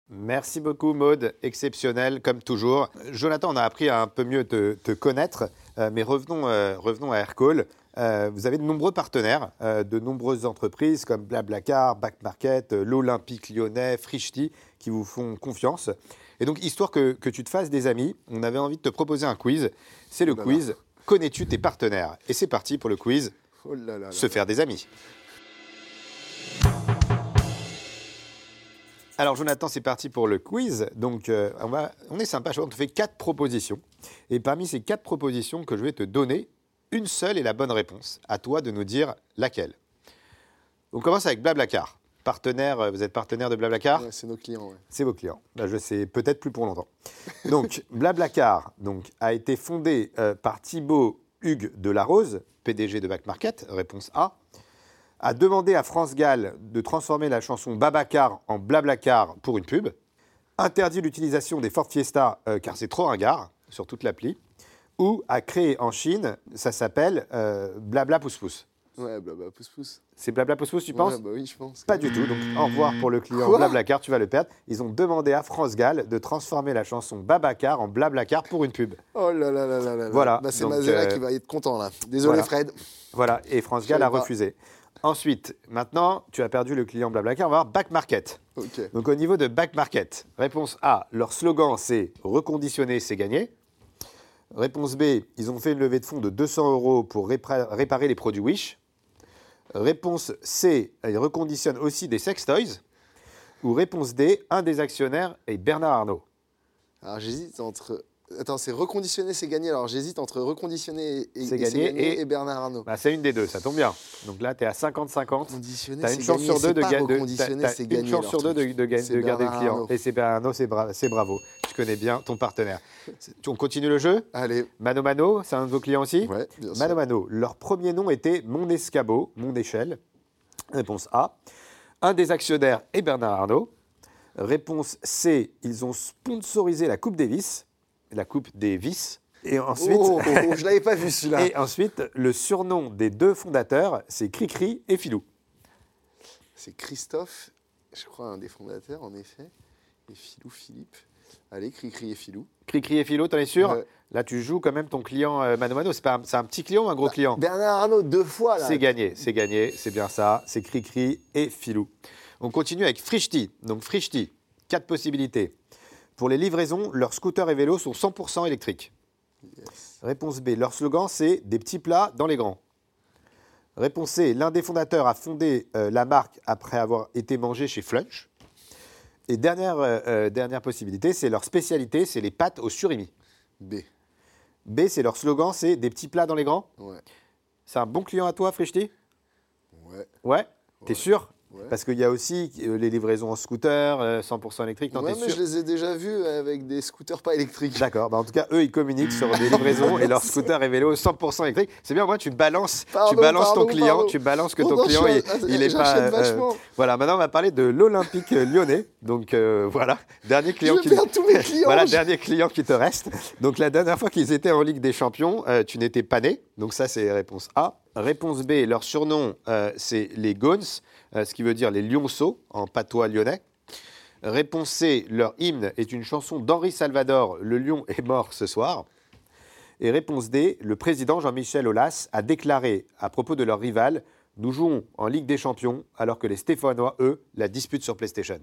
Merci beaucoup Maude, exceptionnel comme toujours. Jonathan, on a appris à un peu mieux te, te connaître, euh, mais revenons, euh, revenons à Aircall. Euh, vous avez de nombreux partenaires, de nombreuses entreprises comme Blablacar, Backmarket, l'Olympique lyonnais, Frichti, qui vous font confiance. Et donc, histoire que, que, tu te fasses des amis, on avait envie de te proposer un quiz. C'est le quiz Connais-tu tes partenaires? Et c'est parti pour le quiz Oh là Se faire des amis. Alors Jonathan, c'est parti pour le quiz. Donc euh, on, va, on est sympa, on te fait quatre propositions. Et parmi ces quatre propositions que je vais te donner, une seule est la bonne réponse. À toi de nous dire laquelle. On commence avec Blablacar. Partenaire, euh, vous êtes partenaire de Blablacar Ouais, c'est nos clients. ouais. C'est vos clients. Bah, je sais peut-être plus pour longtemps. Donc Blablacar donc, a été fondé euh, par Thibaut Hugues Delarose, PDG de Back Market, réponse A, a demandé à France Gall de transformer la chanson Babacar en Blablacar pour une pub, interdit l'utilisation des Ford Fiesta euh, car c'est trop ringard sur toute l'appli, ou a créé en Chine, ça s'appelle euh, Blabla Pousse Pousse. Ouais, blabla, pouce pouce. C'est Blabla Pousse Pousse, tu penses? Bah oui, je pense. Pas du tout. Donc, au revoir pour le client Quoi? Blablacar, tu vas le perdre. Ils ont demandé à France Gall de transformer la chanson Babacar en Blablacar pour une pub. Oh là là là là là. là. Voilà, Bah, c'est donc, Mazela euh, qui va être content là. Désolé voilà. Fred. Voilà, et France Gall a pas. refusé. Ensuite, maintenant, tu as perdu le client Blablacar, on va voir Back Market. Ok. Donc au niveau de Back Market, réponse A, leur slogan c'est reconditionner, c'est gagner. Réponse B, ils ont fait une levée de fonds de 200 euros pour répa- réparer les produits Wish. Réponse C, ils reconditionnent aussi des sex toys. Ou réponse D, un des actionnaires est Bernard Arnault. Alors j'hésite entre. Attends, c'est reconditionner, c'est gagner. Alors j'hésite entre reconditionner et, et gagner et- et Bernard Arnault. Bah, c'est une des deux, ça tombe bien. Donc là, tu es à 50-50. Reconditionner, Tu as c'est une chance gagner, sur deux de, pas t'as c'est une chance sur deux de, garder le client. Et c'est Bernard Arnault, c'est bra- c'est bravo. Tu connais bien ton partenaire. On continue le jeu Allez. Mano Mano, c'est un de vos clients aussi Ouais, bien sûr. Mano Mano, leur premier nom était Mon Escabeau, Mon Échelle. Réponse A. Un des actionnaires est Bernard Arnault. Réponse C. Ils ont sponsorisé la Coupe Davis, la Coupe des vis. Et ensuite, Oh, oh, oh, je l'avais pas vu celui-là. et ensuite, le surnom des deux fondateurs, c'est Cricri et Filou. C'est Christophe, je crois un des fondateurs en effet, et Philou Philippe. Allez, Cricri et Filou. Cricri et Philo, t'en es sûr Ouais. Là, tu joues quand même ton client euh, Mano Mano. C'est pas un, c'est un petit client ou un gros client Bernard Arnault deux fois là. C'est gagné, c'est gagné, c'est bien ça. C'est Cricri et Filou. On continue avec Frichti. Donc Frichti, quatre possibilités. Pour les livraisons, leurs scooters et vélos sont 100% électriques. Yes. Réponse B, leur slogan c'est des petits plats dans les grands. Réponse C, l'un des fondateurs a fondé euh, la marque après avoir été mangé chez Flunch. Et dernière, euh, euh, dernière possibilité, c'est leur spécialité, c'est les pâtes au surimi. B. B, c'est leur slogan, c'est des petits plats dans les grands. Ouais. C'est un bon client à toi, Frichti Ouais. Ouais? T'es sûr? Ouais. Parce qu'il y a aussi euh, les livraisons en scooter, euh, 100% électrique. Non, Ouais, t'es mais sûr je les ai déjà vus avec des scooters pas électriques. D'accord, bah en tout cas, eux, ils communiquent sur des livraisons et leurs scooters et vélos 100% électriques. C'est bien, moi, tu balances, tu Pardon, balances ton pardon, client, tu balances que ton client, il, il est pas. euh, voilà, maintenant, on va parler de l'Olympique lyonnais. Donc, euh, voilà, dernier client je qui. tous mes clients. Voilà, je- dernier client qui te reste. Donc, la dernière fois qu'ils étaient en Ligue des Champions, euh, tu n'étais pas né. Donc, ça, c'est réponse A. Réponse B, leur surnom, euh, c'est les Gones, euh, ce qui veut dire les lionceaux en patois lyonnais. Réponse C, leur hymne est une chanson d'Henri Salvador, Le lion est mort ce soir. Et réponse D, le président Jean-Michel Aulas a déclaré à propos de leur rival Nous jouons en Ligue des Champions alors que les Stéphanois, eux, la disputent sur PlayStation.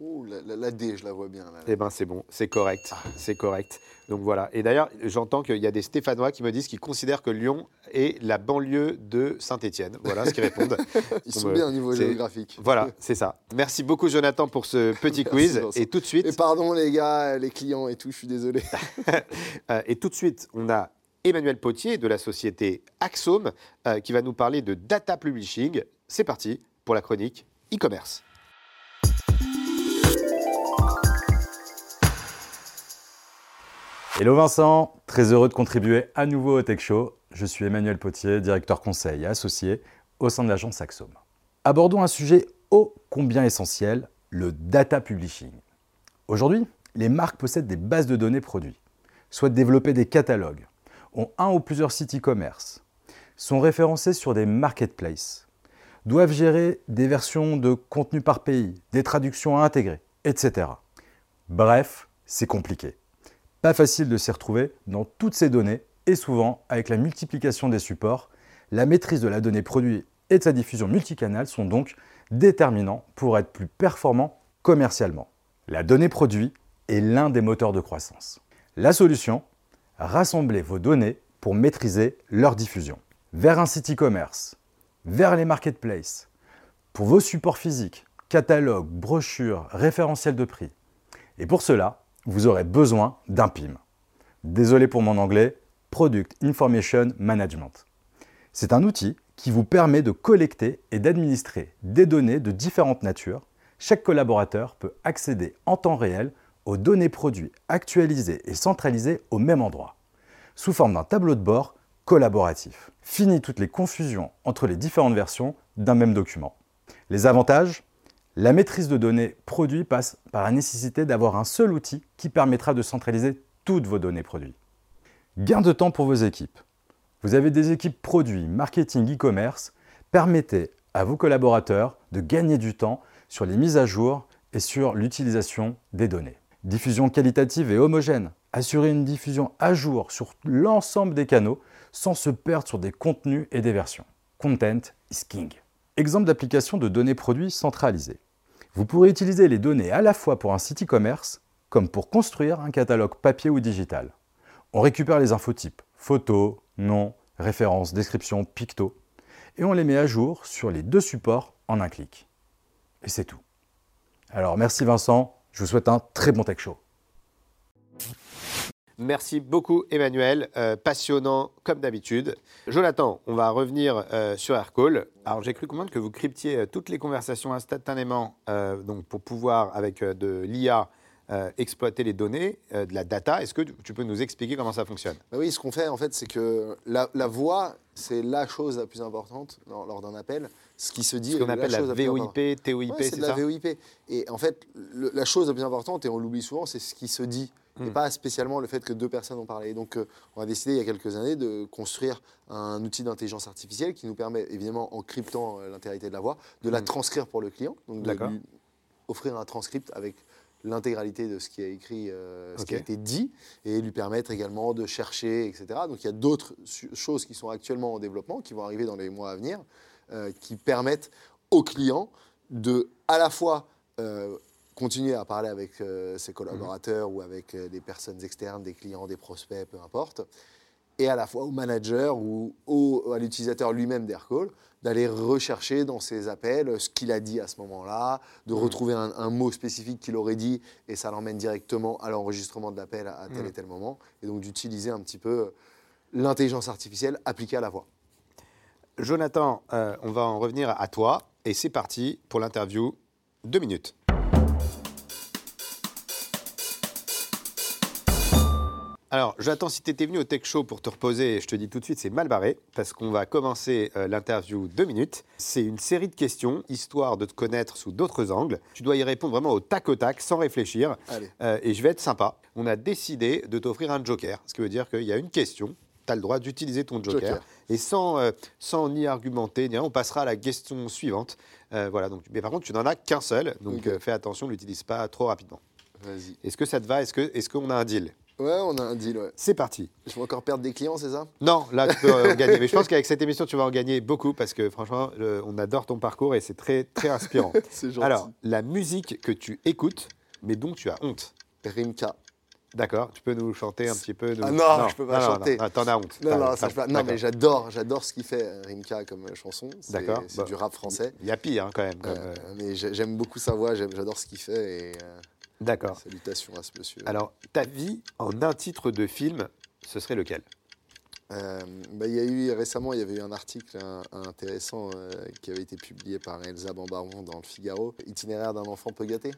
Ouh, la, la- la D, je la vois bien. Là. Eh ben c'est bon, c'est correct, c'est correct. Donc voilà. Et d'ailleurs, j'entends qu'il y a des Stéphanois qui me disent qu'ils considèrent que Lyon est la banlieue de Saint-Étienne. Voilà ce qu'ils répondent. Ils sont bien au niveau géographique. Voilà, c'est ça. Merci beaucoup Jonathan pour ce petit quiz. Vincent. Et tout de suite, Et pardon les gars, les clients et tout, je suis désolé. euh, et tout de suite, on a Emmanuel Potier de la société Axome euh, qui va nous parler de data publishing. C'est parti pour la chronique e-commerce. Hello Vincent, très heureux de contribuer à nouveau au Tech Show. Je suis Emmanuel Potier, directeur conseil et associé au sein de l'agence Axome. Abordons un sujet ô combien essentiel, le data publishing. Aujourd'hui, les marques possèdent des bases de données produits, souhaitent développer des catalogues, ont un ou plusieurs sites e-commerce, sont référencés sur des marketplaces, doivent gérer des versions de contenu par pays, des traductions à intégrer, etc. Bref, c'est compliqué. Pas facile de s'y retrouver dans toutes ces données et souvent, avec la multiplication des supports, la maîtrise de la donnée produit et de sa diffusion multicanale sont donc déterminants pour être plus performants commercialement. La donnée produit est l'un des moteurs de croissance. La solution Rassemblez vos données pour maîtriser leur diffusion. Vers un site e-commerce, vers les marketplaces, pour vos supports physiques, catalogues, brochures, référentiels de prix. Et pour cela, vous aurez besoin d'un PIM. Désolé pour mon anglais, Product Information Management. C'est un outil qui vous permet de collecter et d'administrer des données de différentes natures. Chaque collaborateur peut accéder en temps réel aux données produits actualisées et centralisées au même endroit, sous forme d'un tableau de bord collaboratif. Fini toutes les confusions entre les différentes versions d'un même document. Les avantages la maîtrise de données produits passe par la nécessité d'avoir un seul outil qui permettra de centraliser toutes vos données produits. Gain de temps pour vos équipes. Vous avez des équipes produits, marketing, e-commerce. Permettez à vos collaborateurs de gagner du temps sur les mises à jour et sur l'utilisation des données. Diffusion qualitative et homogène. Assurer une diffusion à jour sur l'ensemble des canaux sans se perdre sur des contenus et des versions. Content is king. Exemple d'application de données produits centralisées. Vous pourrez utiliser les données à la fois pour un site e-commerce comme pour construire un catalogue papier ou digital. On récupère les infotypes, photos, noms, références, descriptions, pictos, et on les met à jour sur les deux supports en un clic. Et c'est tout. Alors merci Vincent, je vous souhaite un très bon tech show. Merci beaucoup Emmanuel, Euh, passionnant comme d'habitude. Jonathan, on va revenir euh, sur Aircall. Alors j'ai cru comprendre que vous cryptiez euh, toutes les conversations instantanément euh, donc pour pouvoir avec euh, de l'IA euh, exploiter les données, euh, de la data. Est-ce que tu peux nous expliquer comment ça fonctionne? Bah oui, ce qu'on fait en fait, c'est que la, la voix, c'est la chose la plus importante lors, lors d'un appel. Ce qui se dit. Ce qu'on appelle la importante. VOIP, TOIP, Ouais, c'est c'est de la ça? VOIP. Et en fait, le- la chose la plus importante, et on l'oublie souvent, c'est ce qui se dit. Et Hmm. pas spécialement le fait que deux personnes ont parlé. Donc, euh, on a décidé il y a quelques années de construire un outil d'intelligence artificielle qui nous permet, évidemment, en cryptant euh, l'intégrité de la voix, de la Hmm. transcrire pour le client. Donc, de lui offrir un transcript avec l'intégralité de ce qui a écrit, euh, ce qui a été dit, et lui permettre également de chercher, etc. Donc, il y a d'autres choses qui sont actuellement en développement, qui vont arriver dans les mois à venir, euh, qui permettent aux clients de, à la fois, euh, continuer à parler avec euh, ses collaborateurs ou avec euh, des personnes externes, des clients, des prospects, peu importe, et à la fois au manager ou au- à l'utilisateur lui-même d'Aircall d'aller rechercher dans ses appels ce qu'il a dit à ce moment-là, de retrouver un, un mot spécifique qu'il aurait dit et ça l'emmène directement à l'enregistrement de l'appel à, à tel et tel moment, et donc d'utiliser un petit peu l'intelligence artificielle appliquée à la voix. Jonathan, euh, on va en revenir à toi et c'est parti pour l'interview. Deux minutes. Alors, Jonathan, si tu étais venu au Tech Show pour te reposer, je te dis tout de suite, c'est mal barré, parce qu'on va commencer euh, l'interview deux minutes. C'est une série de questions, histoire de te connaître sous d'autres angles. Tu dois y répondre vraiment au tac au tac, sans réfléchir. Allez. Euh, et je vais être sympa. On a décidé de t'offrir un joker, ce qui veut dire qu'il y a une question, tu as le droit d'utiliser ton joker. Joker. Et sans, euh, sans ni argumenter, ni on passera à la question suivante. Euh, voilà, donc, mais par contre, tu n'en as qu'un seul, donc euh, fais attention, ne l'utilise pas trop rapidement. Vas-y. Est-ce que ça te va? Est-ce qu'on a un deal? Ouais, on a un deal, ouais. C'est parti. Je vais encore perdre des clients, c'est ça? Non, là, tu peux en gagner. Mais je pense qu'avec cette émission, tu vas en gagner beaucoup parce que franchement, on adore ton parcours et c'est très, très inspirant. C'est gentil. Alors, la musique que tu écoutes, mais dont tu as honte. Rimka. D'accord? Tu peux nous chanter un petit peu nous- Ah non, je peux pas non, non, chanter. non, T'en as honte. Non, non, ça, je peux pas- non, mais j'adore, j'adore ce qu'il fait, euh, Rimka, comme euh, chanson. D'accord. C'est Bah, du rap français. Il y a pire hein, quand même. comme, Euh, mais j'ai- j'aime beaucoup sa voix, j'adore ce qu'il fait et euh, D'accord. salutations à ce monsieur. Alors, ta vie en un titre de film, ce serait lequel? Euh, bah, il y a eu récemment, il y avait eu un article un- intéressant euh, qui avait été publié par Elsa Bambaron dans le Figaro. Itinéraire d'un enfant peu gâté?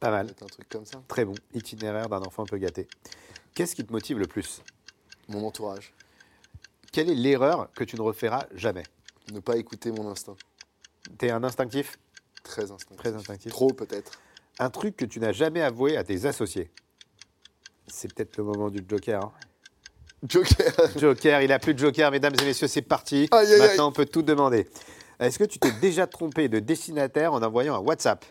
Pas mal. Un truc comme ça? Très bon. Itinéraire d'un enfant peu gâté. Qu'est-ce qui te motive le plus? Mon entourage. Quelle est l'erreur que tu ne referas jamais? Ne pas écouter mon instinct. T'es un instinctif? Très instinctif. Très instinctif. Trop peut-être. Un truc que tu n'as jamais avoué à tes associés C'est peut-être le moment du Joker. hein. Joker. Joker, il a plus de Joker, mesdames et messieurs, c'est parti. Aïe, aïe, aïe. Maintenant, on peut tout demander. Est-ce que tu t'es déjà trompé de destinataire en envoyant un WhatsApp?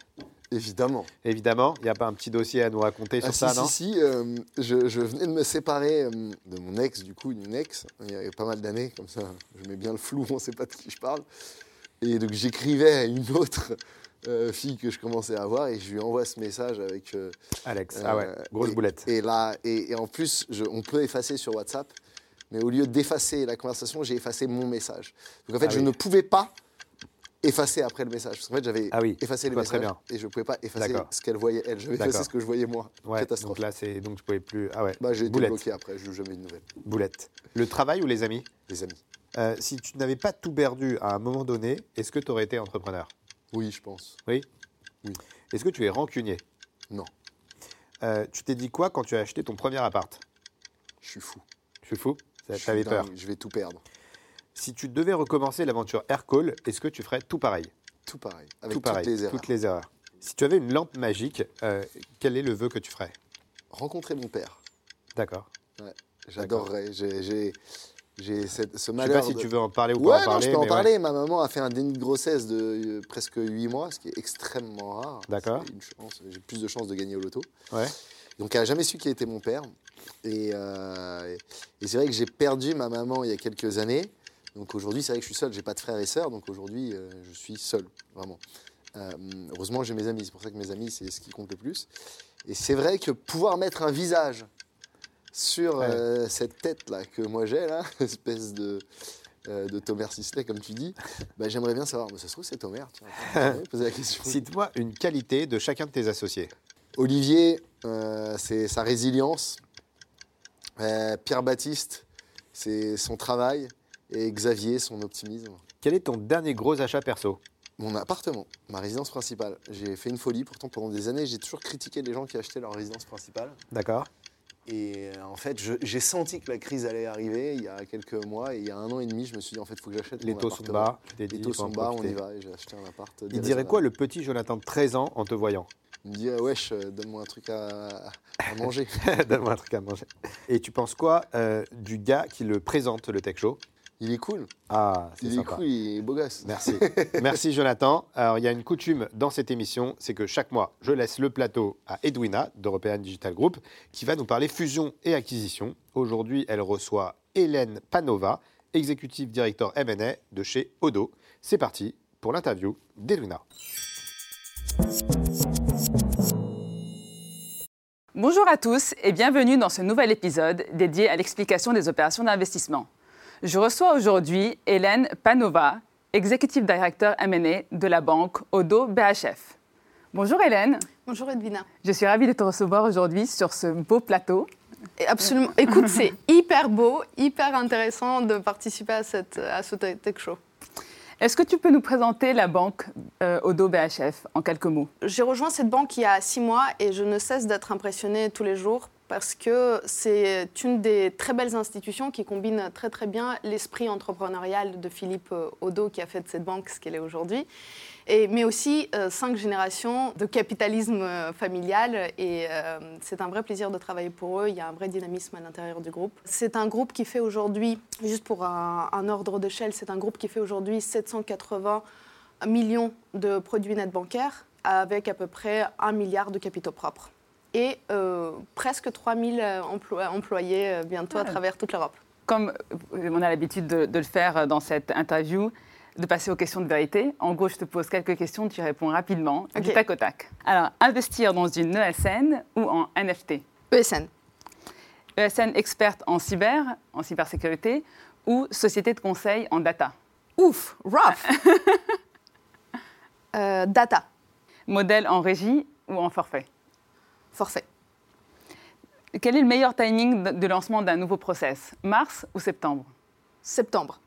Évidemment. Évidemment, il n'y a pas un petit dossier à nous raconter sur Ah, ça, si, non? si, si, euh, je, je venais de me séparer euh, de mon ex, du coup, une ex, il y a pas mal d'années, comme ça, je mets bien le flou, on ne sait pas de qui je parle. Et donc j'écrivais à une autre euh, fille que je commençais à voir et je lui envoie ce message avec... euh, Alex, ah ouais, euh, grosse et- boulette. Et là, et, et en plus, je- on peut effacer sur WhatsApp, mais au lieu d'effacer la conversation, j'ai effacé mon message. Donc en fait, Ah je oui. ne pouvais pas effacer après le message. Parce qu'en fait, j'avais Ah oui, effacé je le vois très message bien. et je ne pouvais pas effacer ce qu'elle voyait elle. Je vais D'accord. effacer ce que je voyais moi. Ouais, Catastrophe. donc là, c'est donc je pouvais plus. Ah ouais, Bah, j'ai été bloqué après, je n'ai jamais eu de nouvelles. boulette. Le travail ou les amis? Les amis. Si tu n'avais pas tout perdu à un moment donné, est-ce que tu aurais été entrepreneur? Oui, je pense. Oui. Oui. Est-ce que tu es rancunier? Non, Euh, Tu t'es dit quoi quand tu as acheté ton premier appart? Je suis fou. Je suis fou. T'avais peur. Je vais tout perdre. Si tu devais recommencer l'aventure Aircall, est-ce que tu ferais tout pareil? Tout pareil. Avec Tout toutes pareil. les erreurs. Toutes les erreurs. Si tu avais une lampe magique, euh, quel est le vœu que tu ferais? Rencontrer mon père. D'accord. J'adorerais. J'ai- J'ai cette- ce Je sais malheur. pas si de- tu veux en parler ou Ouais, pas en non, parler. je peux en mais ouais. parler. Ma maman a fait un déni de grossesse de euh, presque 8 mois, ce qui est extrêmement rare. D'accord. C'est une chance. J'ai plus de chances de gagner au loto. Ouais. Donc, elle n'a jamais su qui était mon père. Et, euh, et c'est vrai que j'ai perdu ma maman il y a quelques années. Donc aujourd'hui, c'est vrai que je suis seul. J'ai pas de frères et sœurs. Donc aujourd'hui, euh, je suis seul, vraiment. Euh, heureusement, j'ai mes amis. C'est pour ça que mes amis, c'est ce qui compte le plus. Et c'est vrai que pouvoir mettre un visage sur Ouais. euh, cette tête-là que moi j'ai, là, espèce de, euh, de Thomas Sisley, comme tu dis, bah, j'aimerais bien savoir. Bah, ça se trouve, c'est poser la question. Cite-moi une qualité de chacun de tes associés. Olivier, euh, c'est sa résilience. Euh, Pierre Baptiste, c'est son travail. Et Xavier, son optimisme. Quel est ton dernier gros achat perso? Mon appartement, ma résidence principale. J'ai fait une folie, pourtant pendant des années, j'ai toujours critiqué les gens qui achetaient leur résidence principale. D'accord. Et euh, en fait, j'ai senti que la crise allait arriver il y a quelques mois. Et il y a un an et demi, je me suis dit, en fait, il faut que j'achète Les taux sont bas. Dit, Les taux sont bas, on y va. Et j'ai acheté un appart. Il dirait quoi le petit Jonathan de 13 ans en te voyant Il me dirait, wesh, euh, donne-moi un truc à, à manger. Donne-moi un truc à manger. Et tu penses quoi euh, du gars qui le présente, le tech show? Il est cool. Ah, c'est Il est cool, il est beau gosse. Merci. Merci Jonathan. Alors il y a une coutume dans cette émission, c'est que chaque mois, je laisse le plateau à Edwina d'European Digital Group qui va nous parler fusion et acquisition. Aujourd'hui, elle reçoit Hélène Panova, executive director M&A de chez Odo. C'est parti pour l'interview d'Edwina. Bonjour à tous et bienvenue dans ce nouvel épisode dédié à l'explication des opérations d'investissement. Je reçois aujourd'hui Hélène Panova, Executive Director M&A de la banque Odo BHF. Bonjour Hélène, Bonjour Edwina. je suis ravie de te recevoir aujourd'hui sur ce beau plateau. Et absolument. Écoute, c'est hyper beau, hyper intéressant de participer à, cette, à ce tech show. Est-ce que tu peux nous présenter la banque euh, Odo BHF en quelques mots? J'ai rejoint cette banque il y a six mois et je ne cesse d'être impressionnée tous les jours parce que c'est une des très belles institutions qui combine très très bien l'esprit entrepreneurial de Philippe euh, Odo qui a fait de cette banque ce qu'elle est aujourd'hui, mais aussi euh, cinq générations de capitalisme euh, familial et euh, c'est un vrai plaisir de travailler pour eux, il y a un vrai dynamisme à l'intérieur du groupe. C'est un groupe qui fait aujourd'hui, juste pour un, un ordre d'échelle, c'est un groupe qui fait aujourd'hui 780 millions de produits nets bancaires avec à peu près un milliard de capitaux propres. Et euh, presque 3000 euh, emplo- employés euh, bientôt à Ah. travers toute l'Europe. Comme on a l'habitude de, de le faire dans cette interview, de passer aux questions de vérité. En gros, je te pose quelques questions, tu réponds rapidement, du Ok. tac au tac. Alors, investir dans une ESN ou en NFT ESN, ESN experte en cyber, en cybersécurité, ou société de conseil en data? Ouf, rough. Euh, data, Modèle en régie ou en forfait? Forfait. Quel est le meilleur timing de- lancement d'un nouveau process? Mars ou septembre? Septembre,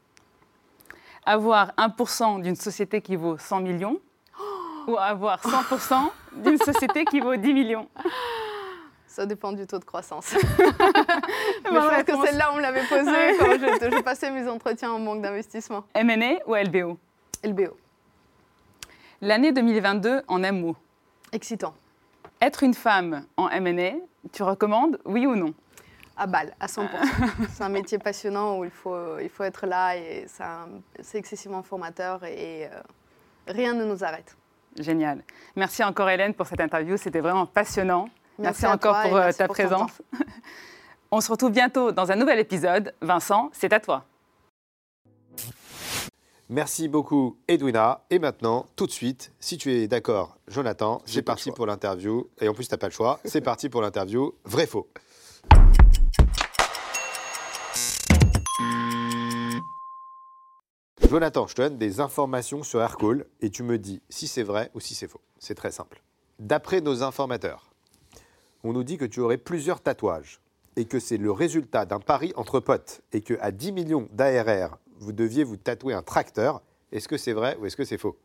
Avoir 1% d'une société qui vaut 100 millions? Ou avoir 100% d'une société qui vaut 10 millions? Ça dépend du taux de croissance. Mais je pense que celle-là, on me l'avait posée quand je, je passais mes entretiens en banque d'investissement. M&A ou LBO LBO, L'année 2022 en un mot. excitant. Être une femme en M&A, tu recommandes, oui ou non? À balle, à 100%. C'est un métier passionnant où il faut, il faut être là et c'est excessivement formateur et euh, rien ne nous arrête. Génial. Merci encore Hélène pour cette interview, c'était vraiment passionnant. Merci, encore pour euh, merci ta pour présence. On se retrouve bientôt dans un nouvel épisode. Vincent, c'est à toi. Merci beaucoup, Edwina. Et maintenant, tout de suite, si tu es d'accord, Jonathan, c'est parti pour l'interview. Et en plus, tu n'as pas le choix. C'est parti pour l'interview. Vrai-faux. Jonathan, je te donne des informations sur Aircall et tu me dis si c'est vrai ou si c'est faux. C'est très simple. D'après nos informateurs, on nous dit que tu aurais plusieurs tatouages et que c'est le résultat d'un pari entre potes et que à 10 millions d'ARR, vous deviez vous tatouer un tracteur. Est-ce que c'est vrai ou est-ce que c'est faux?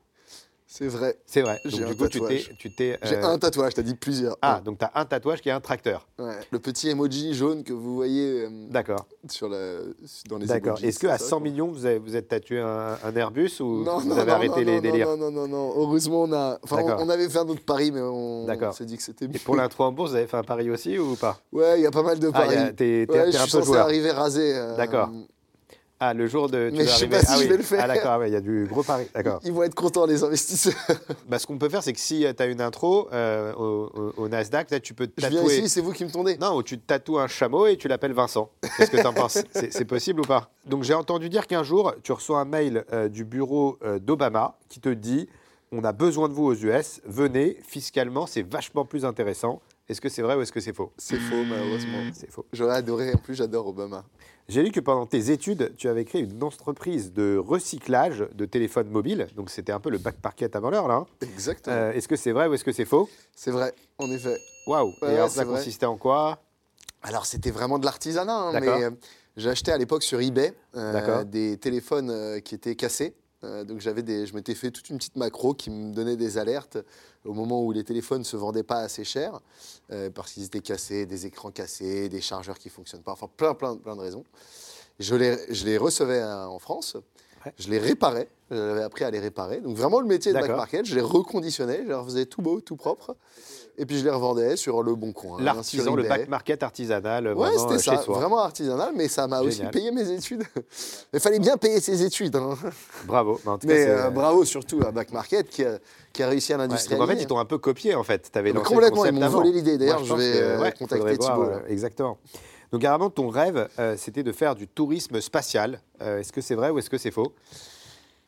C'est vrai. C'est vrai. J'ai un du coup, tu t'es, tatouage. tu t'es. J'ai euh, un tatouage, t'as dit plusieurs. Ah, donc tu as un tatouage qui est un tracteur. Ouais. Le petit emoji jaune que vous voyez euh, D'accord. sur la, dans les D'accord. emojis, Est-ce que c'est à ça, 100 quoi millions, vous, avez, vous êtes tatoué un, un Airbus ou non, vous non, avez non, arrêté non, les non, délires? Non, non, non, non. Heureusement, on a. Enfin, on, avait fait un autre pari, mais on, D'accord. on s'est dit que c'était Et mieux. pour l'intro en bourse, vous avez fait un pari aussi ou pas? Ouais, il y a pas mal de Ah, paris. il y a- t'es, t'es- Ouais, t'es je un suis peu censé joueur. arriver rasé. euh, D'accord. Ah, le jour de. Tu Mais je sais arriver- pas si ah, je oui. vais le faire. Ah, d'accord, ouais, il y a du gros pari. D'accord. Ils vont être contents, les investisseurs. Bah, ce qu'on peut faire, c'est que si tu as une intro euh, au, Nasdaq, tu peux te Je viens tatouer. ici, c'est vous qui me tondez. Non, ou tu tatoues un chameau et tu l'appelles Vincent. Qu'est-ce que tu en penses c'est, c'est possible ou pas? Donc j'ai entendu dire qu'un jour, tu reçois un mail euh, du bureau euh, d'Obama qui te dit on a besoin de vous aux US, venez, fiscalement, c'est vachement plus intéressant. Est-ce que c'est vrai ou est-ce que c'est faux? C'est faux, malheureusement. C'est faux. J'aurais adoré. En plus, j'adore Obama. J'ai lu que pendant tes études, tu avais créé une entreprise de recyclage de téléphones mobiles. Donc c'était un peu le back market avant l'heure là. hein. Exactement. Euh, est-ce que c'est vrai ou est-ce que c'est faux? C'est vrai, en effet. Waouh Et alors ça vrai. consistait en quoi? Alors, c'était vraiment de l'artisanat, hein, mais euh, j'ai acheté à l'époque sur eBay euh, des téléphones euh, qui étaient cassés. Euh, donc, j'avais des, je m'étais fait toute une petite macro qui me donnait des alertes au moment où les téléphones ne se vendaient pas assez cher euh, parce qu'ils étaient cassés, des écrans cassés, des chargeurs qui ne fonctionnent pas, enfin plein, plein, plein de raisons. Je les, je les recevais euh, en France, Ouais. je les réparais, j'avais appris à les réparer. Donc, vraiment le métier de back market, je les reconditionnais, je les refaisais tout beau, tout propre. Et puis, je les revendais sur le bon coin. L'artisan, le back market artisanal, Ouais, c'était euh, ça, soi. vraiment artisanal, mais ça m'a aussi payé mes études. Il fallait bien payer ses études. hein. Bravo. Mais en tout cas, Mais c'est- euh, bravo surtout à Back Market qui a, qui a réussi à Ouais, l'industrialiser. en fait, ils t'ont un peu copié en fait. T'avais Mais lancé complètement, ils m'ont volé l'idée. D'ailleurs, je vais que, euh, ouais, contacter voir, Thibault. exactement. Donc, apparemment, ton rêve, euh, c'était de faire du tourisme spatial. Euh, est-ce que c'est vrai ou est-ce que c'est faux?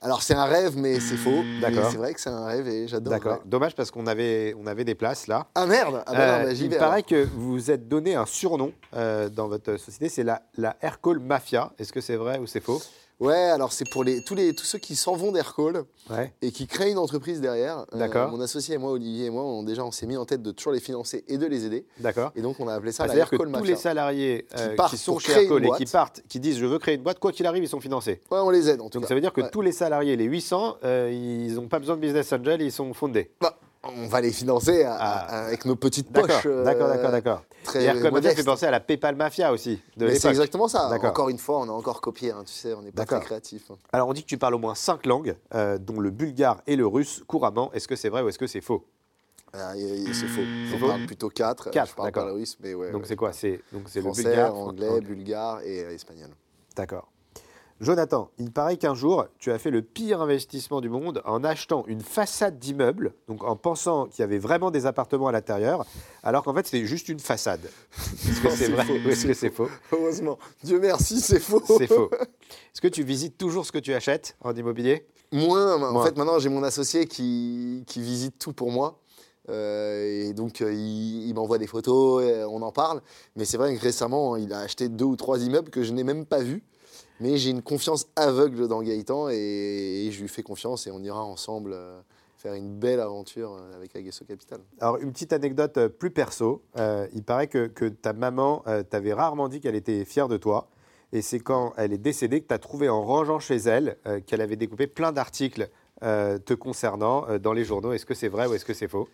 Alors, c'est un rêve, mais c'est faux. D'accord. Mais C'est vrai que c'est un rêve et j'adore. D'accord. Dommage parce qu'on avait, on avait des places là. Ah merde Ah bah Euh, non, bah, j'y il vais. paraît alors. que vous vous êtes donné un surnom euh, dans votre société, c'est la, la Aircall Mafia. Est-ce que c'est vrai ou c'est faux? Ouais, alors c'est pour les, tous, les, tous ceux qui s'en vont d'Aircall Ouais. et qui créent une entreprise derrière. Euh, D'accord. mon associé et moi, Olivier et moi, on, déjà, on s'est mis en tête de toujours les financer et de les aider. D'accord. Et donc, on a appelé ça Ah, la que Aircall tous les salariés euh, Qui qui, sont chez Aircall et qui partent, qui disent je veux créer une boîte, quoi qu'il arrive, ils sont financés. Ouais, on les aide en tout Donc cas. ça veut dire que Ouais. tous les salariés, les 800, euh, ils n'ont pas besoin de business angel, ils sont fondés. Bah, on va les financer à- Ah. à- avec nos petites D'accord, poches. euh, d'accord, d'accord, d'accord. Mafia modestes. fait penser à la PayPal Mafia aussi c'est exactement ça. Encore une fois, on a encore copié. hein, tu sais, on n'est pas très créatif. Alors on dit que tu parles au moins cinq langues, euh, dont le bulgare et le russe couramment. Est-ce que c'est vrai ou est-ce que c'est faux? Ah, c'est faux. Faux? parle plutôt quatre. Quatre, Je parle pas le russe, mais ouais. Donc ouais. c'est quoi? C'est le bulgare, anglais, bulgare et euh, espagnol. D'accord. Jonathan, il paraît qu'un jour, tu as fait le pire investissement du monde en achetant une façade d'immeuble, donc en pensant qu'il y avait vraiment des appartements à l'intérieur, alors qu'en fait c'était juste une façade. Est-ce que c'est vrai faux, ou est-ce que c'est faux Heureusement. Dieu merci, c'est faux. C'est faux. Est-ce que tu visites toujours ce que tu achètes en immobilier? Moins. En Moins. fait, maintenant, j'ai mon associé qui, qui visite tout pour moi. Euh, et donc, euh, il, il m'envoie des photos, et on en parle. Mais c'est vrai que récemment, il a acheté deux ou trois immeubles que je n'ai même pas vus. Mais j'ai une confiance aveugle dans Gaëtan et, je lui fais confiance et on ira ensemble euh, faire une belle aventure euh, avec Aguesso Capital. Alors, une petite anecdote euh, plus perso. Il paraît que, ta maman t'avait rarement dit qu'elle était fière de toi. Et c'est quand elle est décédée que tu as trouvé en rangeant chez elle qu'elle avait découpé plein d'articles te concernant dans les journaux. Est-ce que c'est vrai ou est-ce que c'est faux?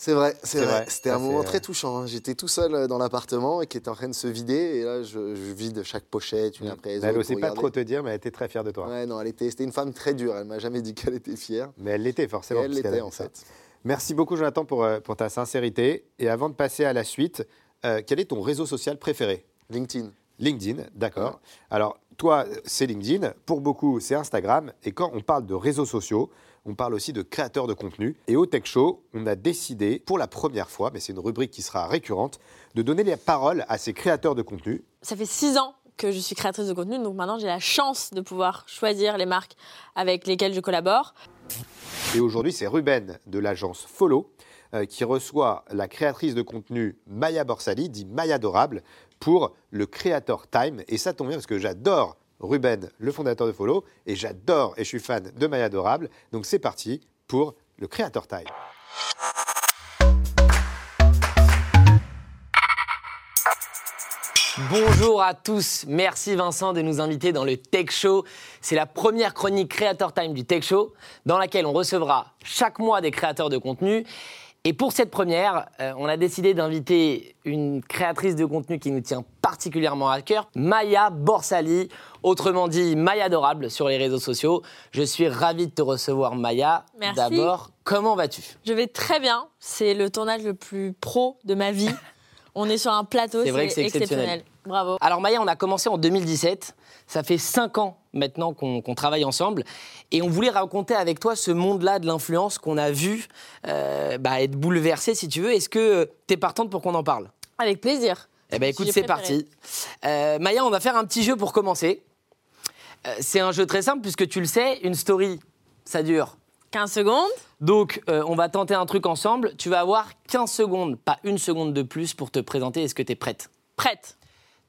C'est vrai, c'est vrai. C'était un moment très euh, touchant. hein. J'étais tout seul euh, dans l'appartement et qui était en train de se vider. Et là, je, je vide chaque pochette une après les Elle autres. n'osait pour pas trop te dire, mais elle était très fière de toi. Ouais, non, elle était, c'était une femme très dure. Elle m'a jamais dit qu'elle était fière. Mais elle l'était Et forcément. elle l'était en ça. fait. Merci beaucoup, Jonathan, pour, euh, pour ta sincérité. Et avant de passer à la suite, euh, quel est ton réseau social préféré? LinkedIn. LinkedIn, d'accord. Alors, toi, c'est LinkedIn. Pour beaucoup, c'est Instagram. Et quand on parle de réseaux sociaux, on parle aussi de créateurs de contenu. Et au Tech Show, on a décidé, pour la première fois, mais c'est une rubrique qui sera récurrente, de donner la parole à ces créateurs de contenu. Ça fait six ans que je suis créatrice de contenu, donc maintenant j'ai la chance de pouvoir choisir les marques avec lesquelles je collabore. Et aujourd'hui, c'est Ruben de l'agence Follow euh, qui reçoit la créatrice de contenu Maya Borsali, dit Maya Dorable, pour le Creator Time. Et ça tombe bien parce que j'adore Ruben, le fondateur de Follow, et j'adore et je suis fan de Maya Dorable. Donc c'est parti pour le Creator Time. Bonjour à tous, merci Vincent de nous inviter dans le Tech Show. C'est la première chronique Creator Time du Tech Show dans laquelle on recevra chaque mois des créateurs de contenu. Et pour cette première, euh, on a décidé d'inviter une créatrice de contenu qui nous tient particulièrement à cœur, Maya Borsali, autrement dit Maya Adorable sur les réseaux sociaux. Je suis ravi de te recevoir Maya. Merci. D'abord, comment vas-tu? Je vais très bien, c'est le tournage le plus pro de ma vie. On est sur un plateau, C'est vrai que c'est c'est exceptionnel. Bravo. Alors Maya, on a commencé en 2017. Ça fait cinq ans maintenant qu'on travaille ensemble. Et on voulait raconter avec toi ce monde-là de l'influence qu'on a vu euh, bah, être bouleversé, si tu veux. Est-ce que tu es partante pour qu'on en parle? Avec plaisir. Eh ben écoute, c'est parti. Euh, Maya, on va faire un petit jeu pour commencer. Euh, c'est un jeu très simple puisque tu le sais, une story, ça dure 15 secondes. donc, euh, on va tenter un truc ensemble. Tu vas avoir 15 secondes, pas une seconde de plus pour te présenter. Est-ce que tu es prête? Prête.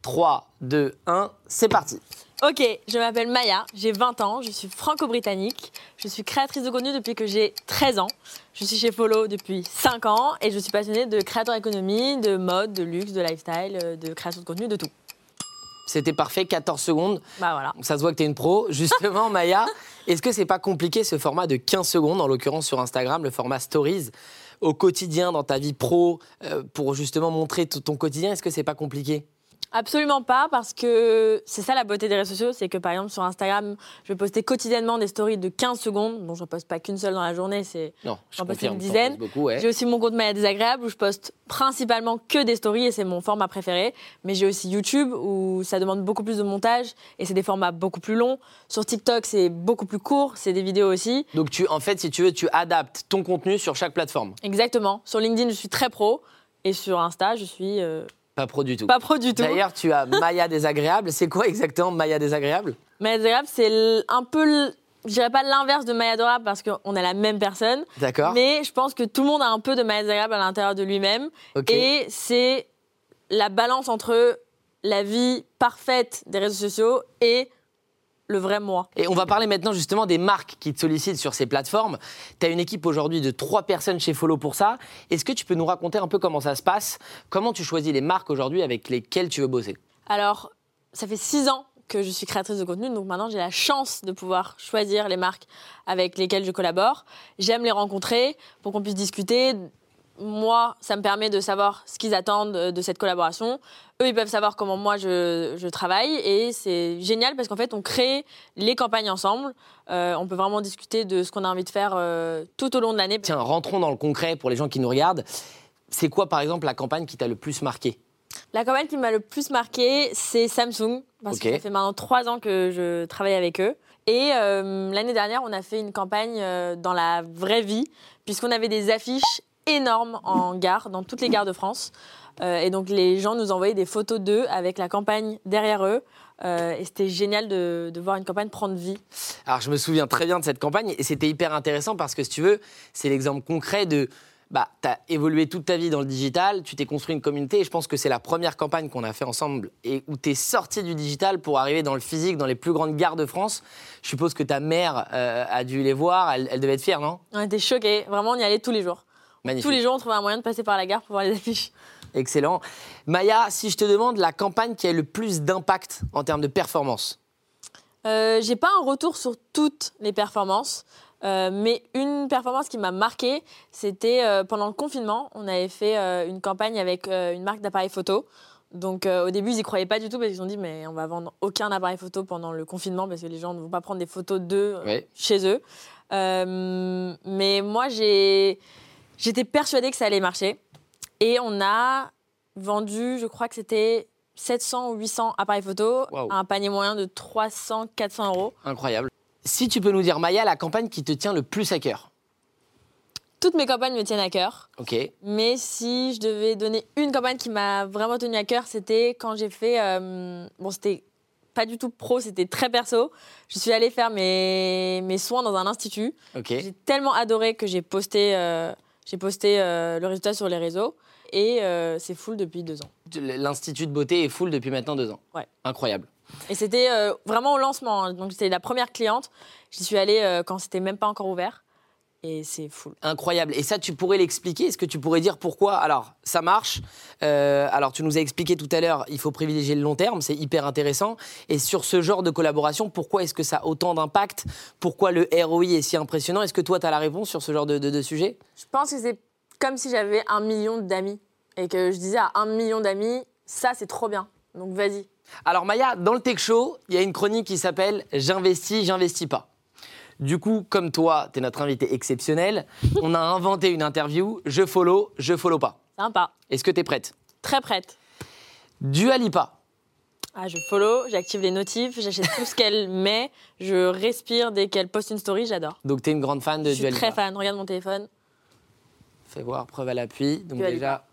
3, 2, 1, c'est parti. Ok, je m'appelle Maya, j'ai 20 ans, je suis franco-britannique, je suis créatrice de contenu depuis que j'ai 13 ans, je suis chez Follow depuis 5 ans et je suis passionnée de créateur économie, de mode, de luxe, de lifestyle, de création de contenu, de tout. C'était parfait, 14 secondes. Bah voilà. Ça se voit que tu es une pro. Justement, Maya, est-ce que c'est pas compliqué ce format de 15 secondes, en l'occurrence sur Instagram, le format Stories, au quotidien, dans ta vie pro, euh, pour justement montrer tout ton quotidien Est-ce que c'est pas compliqué? Absolument pas, parce que c'est ça la beauté des réseaux sociaux, c'est que par exemple sur Instagram, je vais poster quotidiennement des stories de 15 secondes. Bon, je ne poste pas qu'une seule dans la journée, c'est je poste une dizaine. ouais. J'ai aussi mon compte Maya Désagréable où je poste principalement que des stories et c'est mon format préféré. Mais j'ai aussi YouTube où ça demande beaucoup plus de montage et c'est des formats beaucoup plus longs. Sur TikTok, c'est beaucoup plus court, c'est des vidéos aussi. Donc, tu, en fait, si tu veux, tu adaptes ton contenu sur chaque plateforme. Exactement. Sur LinkedIn, je suis très pro et sur Insta, je suis euh, Pas pro du tout. pas pro du tout. D'ailleurs, tu as Maya désagréable. C'est quoi exactement Maya désagréable? Maya Désagréable, c'est un peu, je dirais pas l'inverse de Maya Adorable parce qu'on est la même personne. D'accord. Mais je pense que tout le monde a un peu de Maya Désagréable à l'intérieur de lui-même. Ok. Et c'est la balance entre la vie parfaite des réseaux sociaux et le vrai moi. Et on va parler maintenant justement des marques qui te sollicitent sur ces plateformes. Tu as une équipe aujourd'hui de trois personnes chez Follow pour ça. Est-ce que tu peux nous raconter un peu comment ça se passe? Comment tu choisis les marques aujourd'hui avec lesquelles tu veux bosser? Alors, ça fait six ans que je suis créatrice de contenu, donc maintenant j'ai la chance de pouvoir choisir les marques avec lesquelles je collabore. J'aime les rencontrer pour qu'on puisse discuter. Moi, ça me permet de savoir ce qu'ils attendent de cette collaboration. Eux, ils peuvent savoir comment moi je, je travaille et c'est génial parce qu'en fait, on crée les campagnes ensemble. Euh, on peut vraiment discuter de ce qu'on a envie de faire euh, tout au long de l'année. Tiens, rentrons dans le concret pour les gens qui nous regardent. C'est quoi par exemple la campagne qui t'a le plus marqué? La campagne qui m'a le plus marqué, c'est Samsung, parce que ça fait maintenant trois ans que je travaille avec eux. Et euh, l'année dernière, on a fait une campagne dans la vraie vie, puisqu'on avait des affiches énormes en gare, dans toutes les gares de France. Euh, et donc les gens nous envoyaient des photos d'eux avec la campagne derrière eux. Euh, et c'était génial de, de voir une campagne prendre vie. Alors, je me souviens très bien de cette campagne et c'était hyper intéressant parce que, si tu veux, c'est l'exemple concret de. Bah, tu as évolué toute ta vie dans le digital, tu t'es construit une communauté et je pense que c'est la première campagne qu'on a fait ensemble et où tu es sorti du digital pour arriver dans le physique, dans les plus grandes gares de France. Je suppose que ta mère euh, a dû les voir, elle, elle devait être fière, non? On était choqués, vraiment on y allait tous les jours. Magnifique. Tous les jours on trouvait un moyen de passer par la gare pour voir les affiches. Excellent. Maya, si je te demande la campagne qui a le plus d'impact en termes de performance Euh, j'ai pas un retour sur toutes les performances, euh, mais une performance qui m'a marquée, c'était euh, pendant le confinement. On avait fait euh, une campagne avec une marque d'appareils photo. Donc au début, ils y croyaient pas du tout parce qu'ils ont dit mais on va vendre aucun appareil photo pendant le confinement parce que les gens ne vont pas prendre des photos d'eux Oui. chez eux. Mais moi, j'ai, j'étais persuadée que ça allait marcher. Et on a vendu, je crois que c'était 700 ou 800 appareils photo à un panier moyen de 300-400 euros. Incroyable. Si tu peux nous dire, Maya, la campagne qui te tient le plus à cœur Toutes mes campagnes me tiennent à cœur. Ok. Mais si je devais donner une campagne qui m'a vraiment tenu à cœur, c'était quand j'ai fait. euh, bon, c'était pas du tout pro, c'était très perso. Je suis allée faire mes, mes soins dans un institut. Ok. J'ai tellement adoré que j'ai posté, euh, j'ai posté euh, le résultat sur les réseaux. Et euh, c'est full depuis deux ans. L'Institut de beauté est full depuis maintenant deux ans. Ouais. Incroyable. Et c'était euh, vraiment au lancement. hein. Donc c'était la première cliente. J'y suis allée quand c'était même pas encore ouvert. Et c'est full. Incroyable. Et ça, tu pourrais l'expliquer Est-ce que tu pourrais dire pourquoi? Alors, ça marche. Euh, alors, tu nous as expliqué tout à l'heure, il faut privilégier le long terme, c'est hyper intéressant. Et sur ce genre de collaboration, pourquoi est-ce que ça a autant d'impact? Pourquoi le ROI est si impressionnant? Est-ce que toi, tu as la réponse sur ce genre de, de- de sujet? Je pense que c'est comme si j'avais un million d'amis. Et que je disais à un million d'amis, ça c'est trop bien. Donc vas-y. Alors Maya, dans le Tech Show, il y a une chronique qui s'appelle J'investis, j'investis pas. Du coup, comme toi, tu es notre invité exceptionnel, on a inventé une interview Je follow, je follow pas. Sympa. Est-ce que tu es prête? Très prête. Dua Lipa. Ah, je follow, j'active les notifs, j'achète tout ce qu'elle met, je respire dès qu'elle poste une story, j'adore. Donc tu es une grande fan de Je suis Dua Lipa. très fan, regarde mon téléphone. Fais voir, preuve à l'appui. Donc Dua déjà,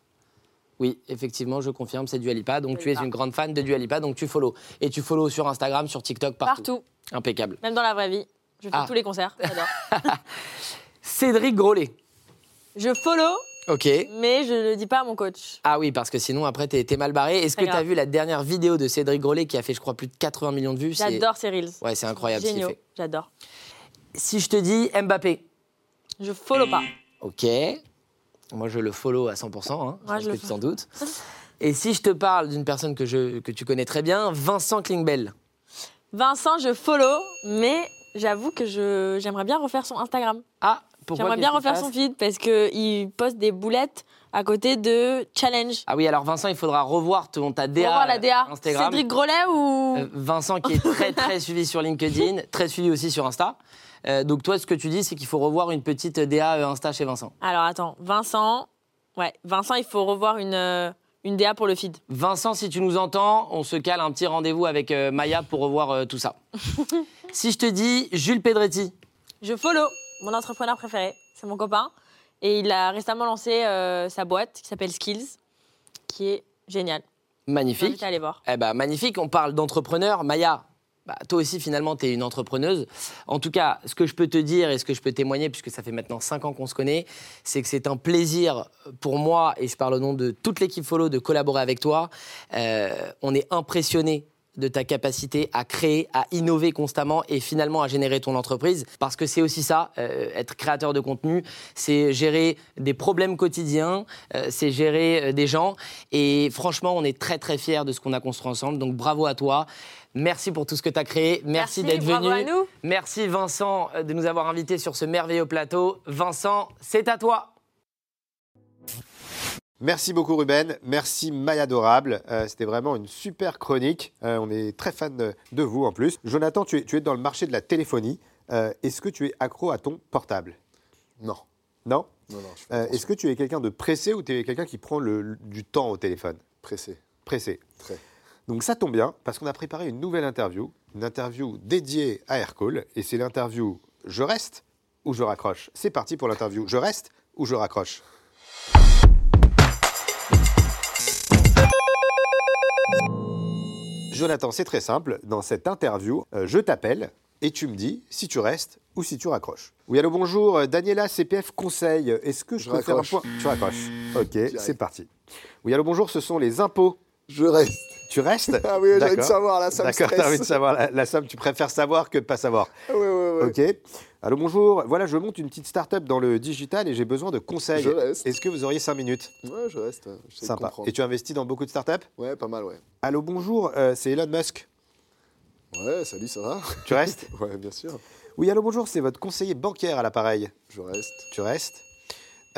oui, effectivement, je confirme, c'est Dua Lipa. Donc Dua tu es Lipa. une grande fan de Dua Lipa, donc tu follow. Et tu follow sur Instagram, sur TikTok, partout. Partout, Impeccable. même dans la vraie vie. Je fais Ah. tous les concerts, j'adore. Cédric Grolet. je follow, Ok. mais je ne le dis pas à mon coach. Ah oui, parce que sinon, après, t'es t'es mal barré. Est-ce que Très tu as grave. vu la dernière vidéo de Cédric Grolet qui a fait, je crois, plus de 80 millions de vues? J'adore ces reels. Ouais, c'est incroyable ce qu'il Géniaux, fait. j'adore. Si je te dis Mbappé. Je follow pas. Ok. Moi, je le follow à 100%. Hein. Je le tu t'en doutes. Et si je te parle d'une personne que, je, que tu connais très bien, Vincent Klingbeil. Vincent, je follow, mais j'avoue que je- j'aimerais bien refaire son Instagram. Ah, pourquoi J'aimerais bien refaire son feed parce qu'il poste des boulettes à côté de challenge. Ah oui, alors Vincent, il faudra revoir ton, ta DA, Pour voir la DA. Instagram. Cédric Grolet ou. Euh, Vincent qui est très très suivi sur LinkedIn, très suivi aussi sur Insta. Euh, donc toi, ce que tu dis, c'est qu'il faut revoir une petite DA euh, Insta chez Vincent. Alors attends, Vincent. Ouais, Vincent, il faut revoir une, euh, une DA pour le feed. Vincent, si tu nous entends, on se cale un petit rendez-vous avec euh, Maya pour revoir euh, tout ça. si je te dis Jules Pedretti, Je follow mon entrepreneur préféré, c'est mon copain. Et il a récemment lancé euh, sa boîte qui s'appelle Skills, qui est géniale. Magnifique. t'invite à aller voir. Eh ben, magnifique, on parle d'entrepreneur. Maya, bah, toi aussi, finalement, tu es une entrepreneuse. En tout cas, ce que je peux te dire et ce que je peux témoigner, puisque ça fait maintenant 5 ans qu'on se connaît, c'est que c'est un plaisir pour moi, et je parle au nom de toute l'équipe Follow, de collaborer avec toi. Euh, on est impressionné de ta capacité à créer, à innover constamment et finalement à générer ton entreprise. Parce que c'est aussi ça, euh, être créateur de contenu, c'est gérer des problèmes quotidiens, euh, c'est gérer euh, des gens. Et franchement, on est très très fiers de ce qu'on a construit ensemble. Donc bravo à toi. Merci pour tout ce que tu as créé. Merci, d'être bravo venu. à nous. Merci Vincent de nous avoir invités sur ce merveilleux plateau. Vincent, c'est à toi. Merci beaucoup Ruben, merci Maya Adorable, Euh, c'était vraiment une super chronique, Euh, on est très fan de, de vous en plus. Jonathan, tu es, tu es dans le marché de la téléphonie, Euh, est-ce que tu es accro à ton portable? Non. Non? Non, non. Est-ce que tu es quelqu'un de pressé ou tu es quelqu'un qui prend le- du temps au téléphone? Pressé. Pressé. Très. Donc ça tombe bien, parce qu'on a préparé une nouvelle interview, une interview dédiée à Aircall, et c'est l'interview Je reste ou je raccroche C'est parti pour l'interview Je reste ou je raccroche Jonathan, c'est très simple. Dans cette interview, euh, je t'appelle et tu me dis si tu restes ou si tu raccroches. Oui, allô, bonjour. euh, Daniela, CPF Conseil. Est-ce que je, Je peux faire un raccroche. point? Tu raccroches. Ok, Direct. c'est parti. Oui, allô, bonjour. Ce sont les impôts. Je reste. Tu restes? Ah oui, j'ai envie de savoir, là, ça me D'accord, t'as envie de savoir la, la somme. Tu préfères savoir que de pas savoir. Ouais, ouais, ouais. Ok. Allô, bonjour. Voilà, je monte une petite start-up dans le digital et j'ai besoin de conseils. Je reste. Est-ce que vous auriez 5 minutes Ouais, je reste. De Sympa. Et tu investis dans beaucoup de start-up Ouais, pas mal, ouais. Allô, bonjour. euh, c'est Elon Musk. Ouais, salut, ça va Tu restes Ouais, bien sûr. Oui, allô, bonjour. C'est votre conseiller bancaire à l'appareil. Je reste. Tu restes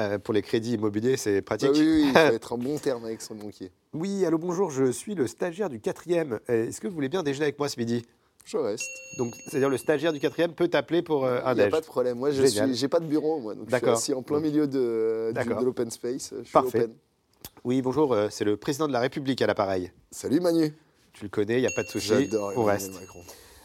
Euh, Pour les crédits immobiliers, c'est Bah pratique. oui, oui, il faut être en bon terme avec son banquier. Oui, allô, bonjour. Je suis le stagiaire du quatrième. Euh, Est-ce que vous voulez bien déjeuner avec moi ce midi? Je reste. Donc, c'est-à-dire le stagiaire du quatrième peut t'appeler pour euh, un Il n'y a déj. pas de problème. Moi, je j'ai pas de bureau, moi. Donc je suis assis en plein milieu de, l'open space. Je suis Parfait. open. Oui, bonjour. euh, c'est le président de la République à l'appareil. Salut Manu. Tu le connais, il n'y a pas de souci. J'adore On reste. Macron.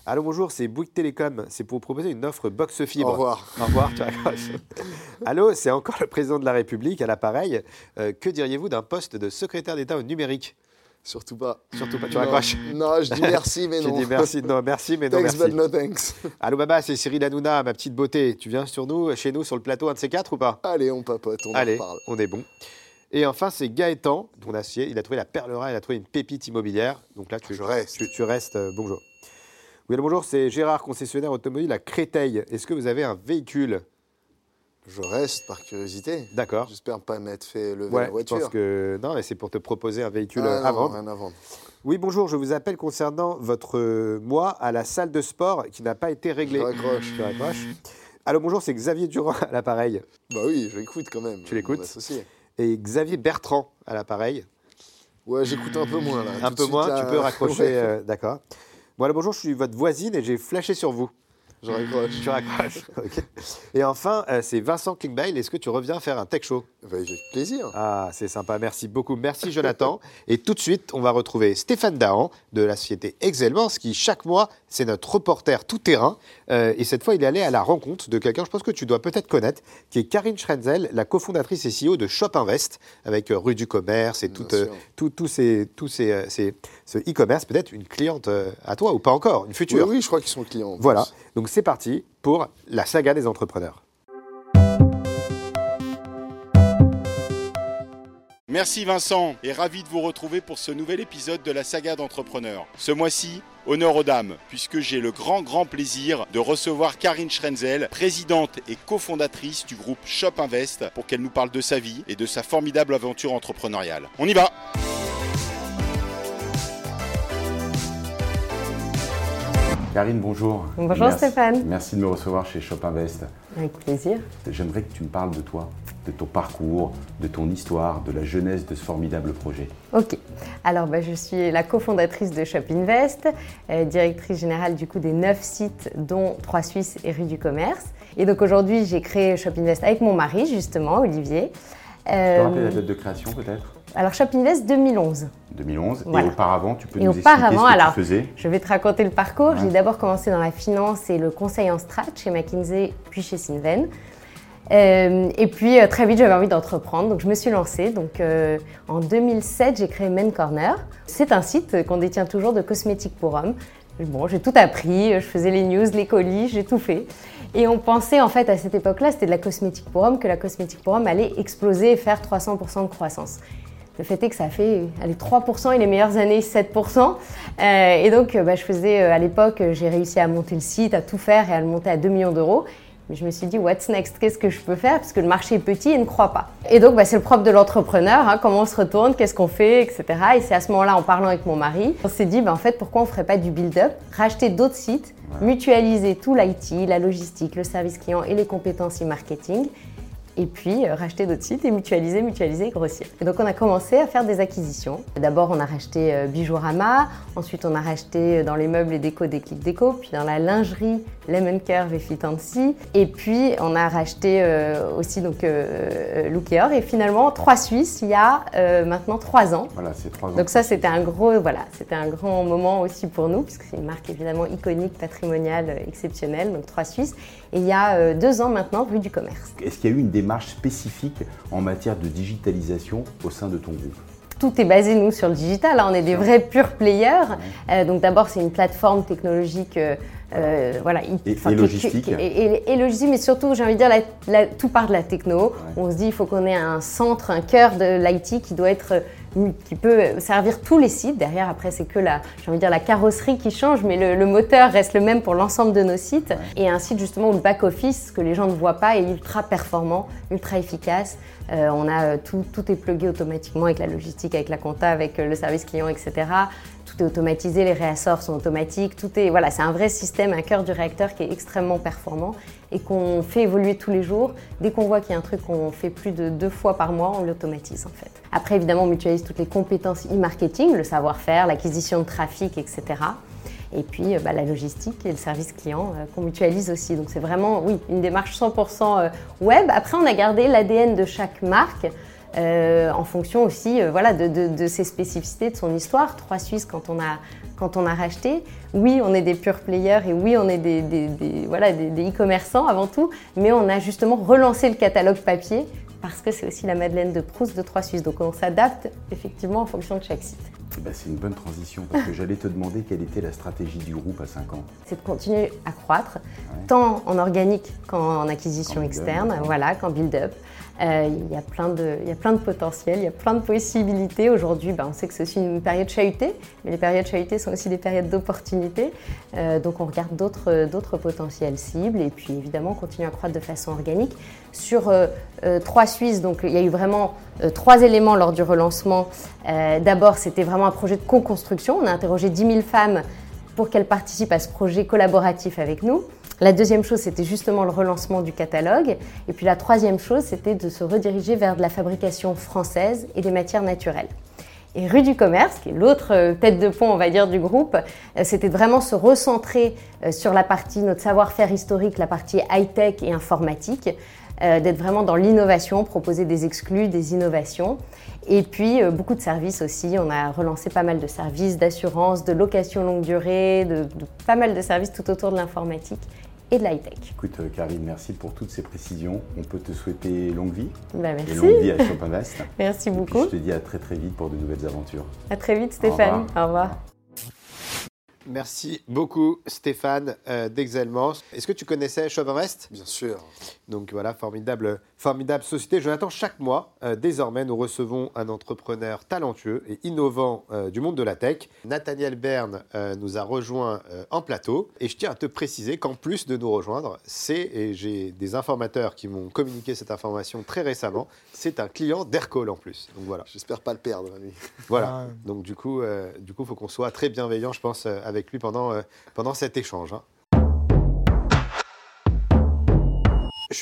Allô, bonjour, c'est Bouygues Télécom. C'est pour vous proposer une offre box fibre. Au revoir. Au revoir, tu raccroches. Allô, c'est encore le président de la République à l'appareil. Euh, que diriez-vous d'un poste de secrétaire d'État au numérique? Surtout pas. Surtout pas, tu Non, raccroches. Non, je dis merci, mais non. dis merci, non, merci, mais non, Thanks, merci. but no thanks. Allô, Baba, c'est Cyril Hanouna, ma petite beauté. Tu viens sur nous, chez nous, sur le plateau, un de ces quatre ou pas? Allez, on papote, on Allez, en parle. on est bon. Et enfin, c'est Gaëtan, ton acier. Il a trouvé la perle rare, il a trouvé une pépite immobilière. Donc là, tu, Je reste. tu, tu restes. euh, bonjour. Oui, allô, bonjour, c'est Gérard, concessionnaire automobile à Créteil. Est-ce que vous avez un véhicule? Je reste par curiosité. D'accord. J'espère pas m'être fait lever Ouais, la je voiture. pense que. Non, mais c'est pour te proposer un véhicule Ah, à non, vendre. rien à vendre. Oui, bonjour, je vous appelle concernant votre euh, mois à la salle de sport qui n'a pas été réglé. Je raccroche. Tu raccroches. Allô, bonjour, c'est Xavier Durand à l'appareil. Bah oui, je l'écoute quand même. Tu l'écoutes. Et Xavier Bertrand à l'appareil. Ouais, j'écoute un peu moins là. Un Tout peu suite, moins, là, tu peux raccrocher, ouais, euh, d'accord. Bon, alors bonjour, je suis votre voisine et j'ai flashé sur vous. Je raccroche. Tu raccroches. Et enfin, euh, c'est Vincent Klingbeil. Est-ce que tu reviens faire un tech show? Bah, avec plaisir. Ah, c'est sympa, merci beaucoup. Merci Jonathan. et tout de suite, on va retrouver Stéphane Dahan de la société Excelmans qui, chaque mois, c'est notre reporter tout-terrain. Euh, et cette fois, il est allé à la rencontre de quelqu'un, je pense que tu dois peut-être connaître, qui est Karine Schrenzel, la cofondatrice et CEO de Shop Invest, avec euh, rue du commerce et tout, euh, sûr. tout- tous ces, tous ces, ces- ce e-commerce. Peut-être une cliente à toi ou pas encore, une future. oui, je crois qu'ils sont clients. en Voilà, plus. donc c'est parti pour la saga des entrepreneurs. Merci Vincent et ravi de vous retrouver pour ce nouvel épisode de la saga d'entrepreneurs. Ce mois-ci, honneur aux dames, puisque j'ai le grand grand plaisir de recevoir Karine Schrenzel, présidente et cofondatrice du groupe Shop Invest, pour qu'elle nous parle de sa vie et de sa formidable aventure entrepreneuriale. On y va Karine, bonjour. Bonjour Merci- Stéphane. Merci de me recevoir chez Shop Invest. Avec plaisir. J'aimerais que tu me parles de toi, de ton parcours, de ton histoire, de la jeunesse de ce formidable projet. Ok. Alors, bah, je suis la cofondatrice de Shop Invest, euh, directrice générale du coup des 9 sites, dont 3 Suisses et rue du commerce. Et donc aujourd'hui, j'ai créé Shop Invest avec mon mari, justement, Olivier. Tu peux Euh, rappeler la date de création peut-être? Alors, Shop Invest 2011. 2011. Voilà. Et auparavant, tu peux Et nous expliquer ce que alors, tu faisais? Je vais te raconter le parcours. Ouais. J'ai d'abord commencé dans la finance et le conseil en strat chez McKinsey, puis chez Sinven. Euh, et puis euh, très vite, j'avais envie d'entreprendre, donc je me suis lancée. Donc euh, en 2007, j'ai créé Men Corner. C'est un site qu'on détient toujours de cosmétiques pour hommes. Bon, j'ai tout appris, je faisais les news, les colis, j'ai tout fait. Et on pensait en fait à cette époque-là, c'était de la cosmétique pour hommes, que la cosmétique pour hommes allait exploser et faire 300% de croissance. Le fait est que ça fait allez, 3% et les meilleures années 7%. Euh, et donc, bah, je faisais à l'époque, j'ai réussi à monter le site, à tout faire et à le monter à 2 millions d'euros. Mais je me suis dit, what's next? Qu'est-ce que je peux faire? Parce que le marché est petit et ne croit pas. Et donc, bah, c'est le propre de l'entrepreneur, hein, comment on se retourne, qu'est-ce qu'on fait, etc. Et c'est à ce moment-là, en parlant avec mon mari, on s'est dit, bah, en fait, pourquoi on ne ferait pas du build-up? Racheter d'autres sites, mutualiser tout l'IT, la logistique, le service client et les compétences e-marketing et puis euh, racheter d'autres sites et mutualiser, mutualiser et grossir. Et donc on a commencé à faire des acquisitions. D'abord on a racheté euh, Bijourama, ensuite on a racheté euh, dans les meubles et déco des clics déco, puis dans la lingerie Lemon Curve et Fitancy, et puis on a racheté aussi donc Lookeor et finalement trois Suisses il y a maintenant trois ans. Voilà, c'est trois ans. Donc ça c'était un gros voilà, c'était un grand moment aussi pour nous puisque c'est une marque évidemment iconique, patrimoniale, exceptionnelle, donc trois Suisses. Et il y a deux ans maintenant, rue du commerce. Est-ce qu'il y a eu une démarche spécifique en matière de digitalisation au sein de ton groupe? Tout est basé, nous, sur le digital. on est des vrais pure players. Euh, donc d'abord, c'est une plateforme technologique. Euh, euh, voilà, et, logistique. Et, logistique, mais surtout, j'ai envie de dire, la, tout part de la techno. On se dit, il faut qu'on ait un centre, un cœur de l'IT qui doit être qui peut servir tous les sites. Derrière, après, c'est que la, j'ai envie de dire, la carrosserie qui change, mais le, moteur reste le même pour l'ensemble de nos sites. Et un site justement où le back-office, que les gens ne voient pas, est ultra performant, ultra efficace. Euh, on a euh, tout, tout est plugué automatiquement avec la logistique, avec la compta, avec euh, le service client, etc. Tout est automatisé, les réassorts sont automatiques. Tout est voilà, c'est un vrai système, un cœur du réacteur qui est extrêmement performant et qu'on fait évoluer tous les jours. Dès qu'on voit qu'il y a un truc qu'on fait plus de deux fois par mois, on l'automatise en fait. Après, évidemment, on mutualise toutes les compétences e-marketing, le savoir-faire, l'acquisition de trafic, etc. Et puis bah, la logistique et le service client qu'on mutualise aussi. Donc c'est vraiment, oui, une démarche 100% web. Après, on a gardé l'ADN de chaque marque. Euh, en fonction aussi euh, voilà, de, ses spécificités, de son histoire. Trois Suisses, quand on a, quand on a racheté, oui, on est des pure players et oui, on est des, voilà, des e-commerçants avant tout, mais on a justement relancé le catalogue papier parce que c'est aussi la Madeleine de Proust de Trois Suisses. Donc on s'adapte effectivement en fonction de chaque site. Eh ben, c'est une bonne transition parce que j'allais te demander quelle était la stratégie du groupe à 5 ans. C'est de continuer à croître, tant en organique qu'en acquisition externe, voilà, qu'en build-up. Euh, il, y a plein de, il y a plein de potentiel, il y a plein de possibilités. Aujourd'hui, ben, on sait que c'est aussi une période chahutée, mais les périodes chahutées sont aussi des périodes d'opportunités. Euh, donc on regarde d'autres potentiels cibles et puis évidemment on continue à croître de façon organique. Sur euh, trois Suisses, donc il y a eu vraiment trois éléments lors du relancement. D'abord, c'était vraiment un projet de co-construction. On a interrogé 10 000 femmes pour qu'elles participent à ce projet collaboratif avec nous. La deuxième chose, c'était justement le relancement du catalogue. Et puis la troisième chose, c'était de se rediriger vers de la fabrication française et des matières naturelles. Et rue du commerce, qui est l'autre euh, tête de pont, on va dire, du groupe, euh, c'était vraiment se recentrer euh, sur la partie, notre savoir-faire historique, la partie high-tech et informatique, d'être vraiment dans l'innovation, proposer des exclus, des innovations. Et puis beaucoup de services aussi. On a relancé pas mal de services d'assurance, de location longue durée, de, pas mal de services tout autour de l'informatique et de l'high-tech. Écoute, euh, Karine, merci pour toutes ces précisions. On peut te souhaiter longue vie. Bah, merci. Et longue vie à Shop Invest. merci beaucoup. je te dis à très très vite pour de nouvelles aventures. À très vite, Stéphane. Au revoir. Merci beaucoup Stéphane euh, d'Exelmans. Est-ce que tu connaissais Shop Invest Bien sûr. Donc voilà, formidable, formidable société. Jonathan, chaque mois, euh, désormais, nous recevons un entrepreneur talentueux et innovant euh, du monde de la tech. Nathaniel Berne nous a rejoint en plateau. Et je tiens à te préciser qu'en plus de nous rejoindre, c'est, et j'ai des informateurs qui m'ont communiqué cette information très récemment, c'est un client d'Aircall en plus. Donc voilà. J'espère pas le perdre, lui. Voilà. Ah Donc du coup, du coup, faut qu'on soit très bienveillant, je pense, avec lui pendant, euh, pendant cet échange. Hein.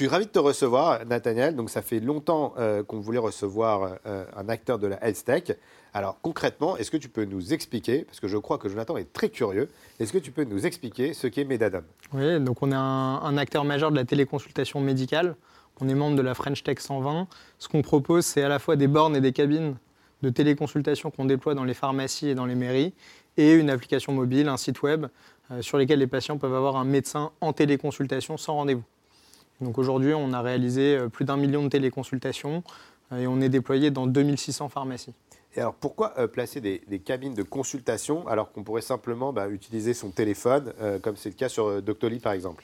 Suis ravi de te recevoir, Nathaniel. Donc, ça fait longtemps euh, qu'on voulait recevoir euh, un acteur de la health tech. Alors, concrètement, est-ce que tu peux nous expliquer, parce que je crois que Jonathan est très curieux, est-ce que tu peux nous expliquer ce qu'est Medadam? Oui, donc on est un, acteur majeur de la téléconsultation médicale. On est membre de la French Tech 120. Ce qu'on propose, c'est à la fois des bornes et des cabines de téléconsultation qu'on déploie dans les pharmacies et dans les mairies, et une application mobile, un site web euh, sur lequel les patients peuvent avoir un médecin en téléconsultation sans rendez-vous. Donc aujourd'hui, on a réalisé euh, plus d'un million de téléconsultations euh, et on est déployé dans 2600 pharmacies. Et alors pourquoi placer des, cabines de consultation alors qu'on pourrait simplement bah, utiliser son téléphone, comme c'est le cas sur Doctolib par exemple?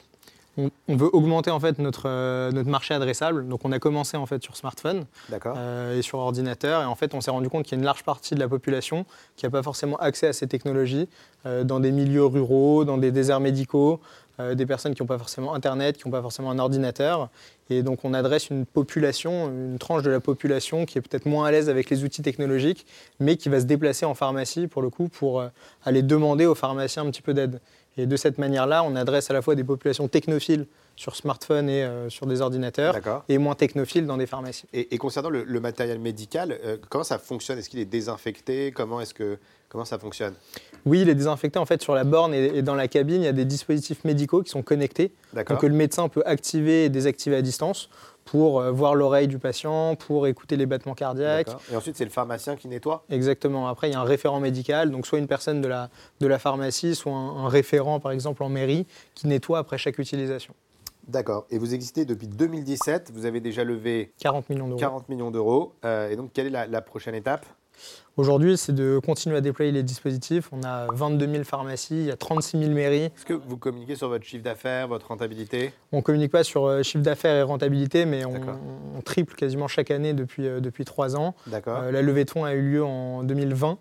On, veut augmenter en fait notre, euh, notre marché adressable. Donc on a commencé en fait sur smartphone euh, et sur ordinateur. Et en fait, on s'est rendu compte qu'il y a une large partie de la population qui n'a pas forcément accès à ces technologies euh, dans des milieux ruraux, dans des déserts médicaux, des personnes qui n'ont pas forcément Internet, qui n'ont pas forcément un ordinateur. Et donc on adresse une population, une tranche de la population qui est peut-être moins à l'aise avec les outils technologiques, mais qui va se déplacer en pharmacie pour le coup pour aller demander aux pharmaciens un petit peu d'aide. Et de cette manière-là, on adresse à la fois des populations technophiles sur smartphone et euh, sur des ordinateurs, et moins technophiles dans des pharmacies. Et, et concernant le, le matériel médical, euh, comment ça fonctionne? Est-ce qu'il est désinfecté? Comment est-ce que comment ça fonctionne? Oui, il est désinfecté en fait sur la borne et, et dans la cabine, il y a des dispositifs médicaux qui sont connectés, donc que le médecin peut activer et désactiver à distance pour euh, voir l'oreille du patient, pour écouter les battements cardiaques. Et ensuite, c'est le pharmacien qui nettoie Exactement. Après, il y a un référent médical, donc soit une personne de la, de la pharmacie, soit un, un référent, par exemple, en mairie, qui nettoie après chaque utilisation. D'accord. Et vous existez depuis 2017. Vous avez déjà levé 40 millions d'euros. 40 millions d'euros. Euh, et donc, quelle est la, la prochaine étape? Aujourd'hui, c'est de continuer à déployer les dispositifs. On a 22 000 pharmacies, il y a 36 000 mairies. Est-ce que vous communiquez sur votre chiffre d'affaires, votre rentabilité? On ne communique pas sur euh, chiffre d'affaires et rentabilité, mais on, triple quasiment chaque année depuis, euh, depuis trois ans. D'accord. Euh, la levée de fonds a eu lieu en 2020.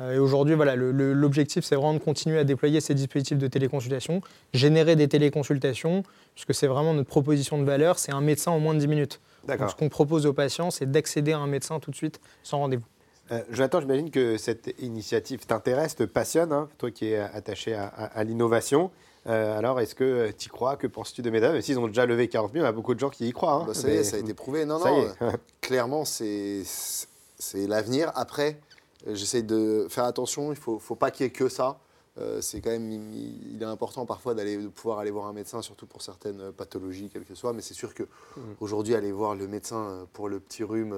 Euh, Et aujourd'hui, voilà, l'objectif, c'est vraiment de continuer à déployer ces dispositifs de téléconsultation, générer des téléconsultations, puisque c'est vraiment notre proposition de valeur, c'est un médecin en moins de 10 minutes. Donc, ce qu'on propose aux patients, c'est d'accéder à un médecin tout de suite sans rendez-vous. Euh, Jonathan, j'imagine que cette initiative t'intéresse, te passionne, hein, toi qui es attaché à, à- à l'innovation. Euh, alors, est-ce que tu y crois Que penses-tu de Mesdames S'ils ont déjà levé 40 millions, il y a beaucoup de gens qui y croient. hein. Bah, ça y est, Mais- ça a été prouvé. Non, Ça non, y est. euh, clairement, c'est l'avenir. Après, euh, j'essaie de faire attention, il ne faut, faut pas qu'il y ait que ça. Euh, c'est quand même, il, il est important parfois d'aller, de pouvoir aller voir un médecin, surtout pour certaines euh, pathologies, quelles que soient. Mais c'est sûr que Mhm. aujourd'hui, aller voir le médecin euh, pour le petit rhume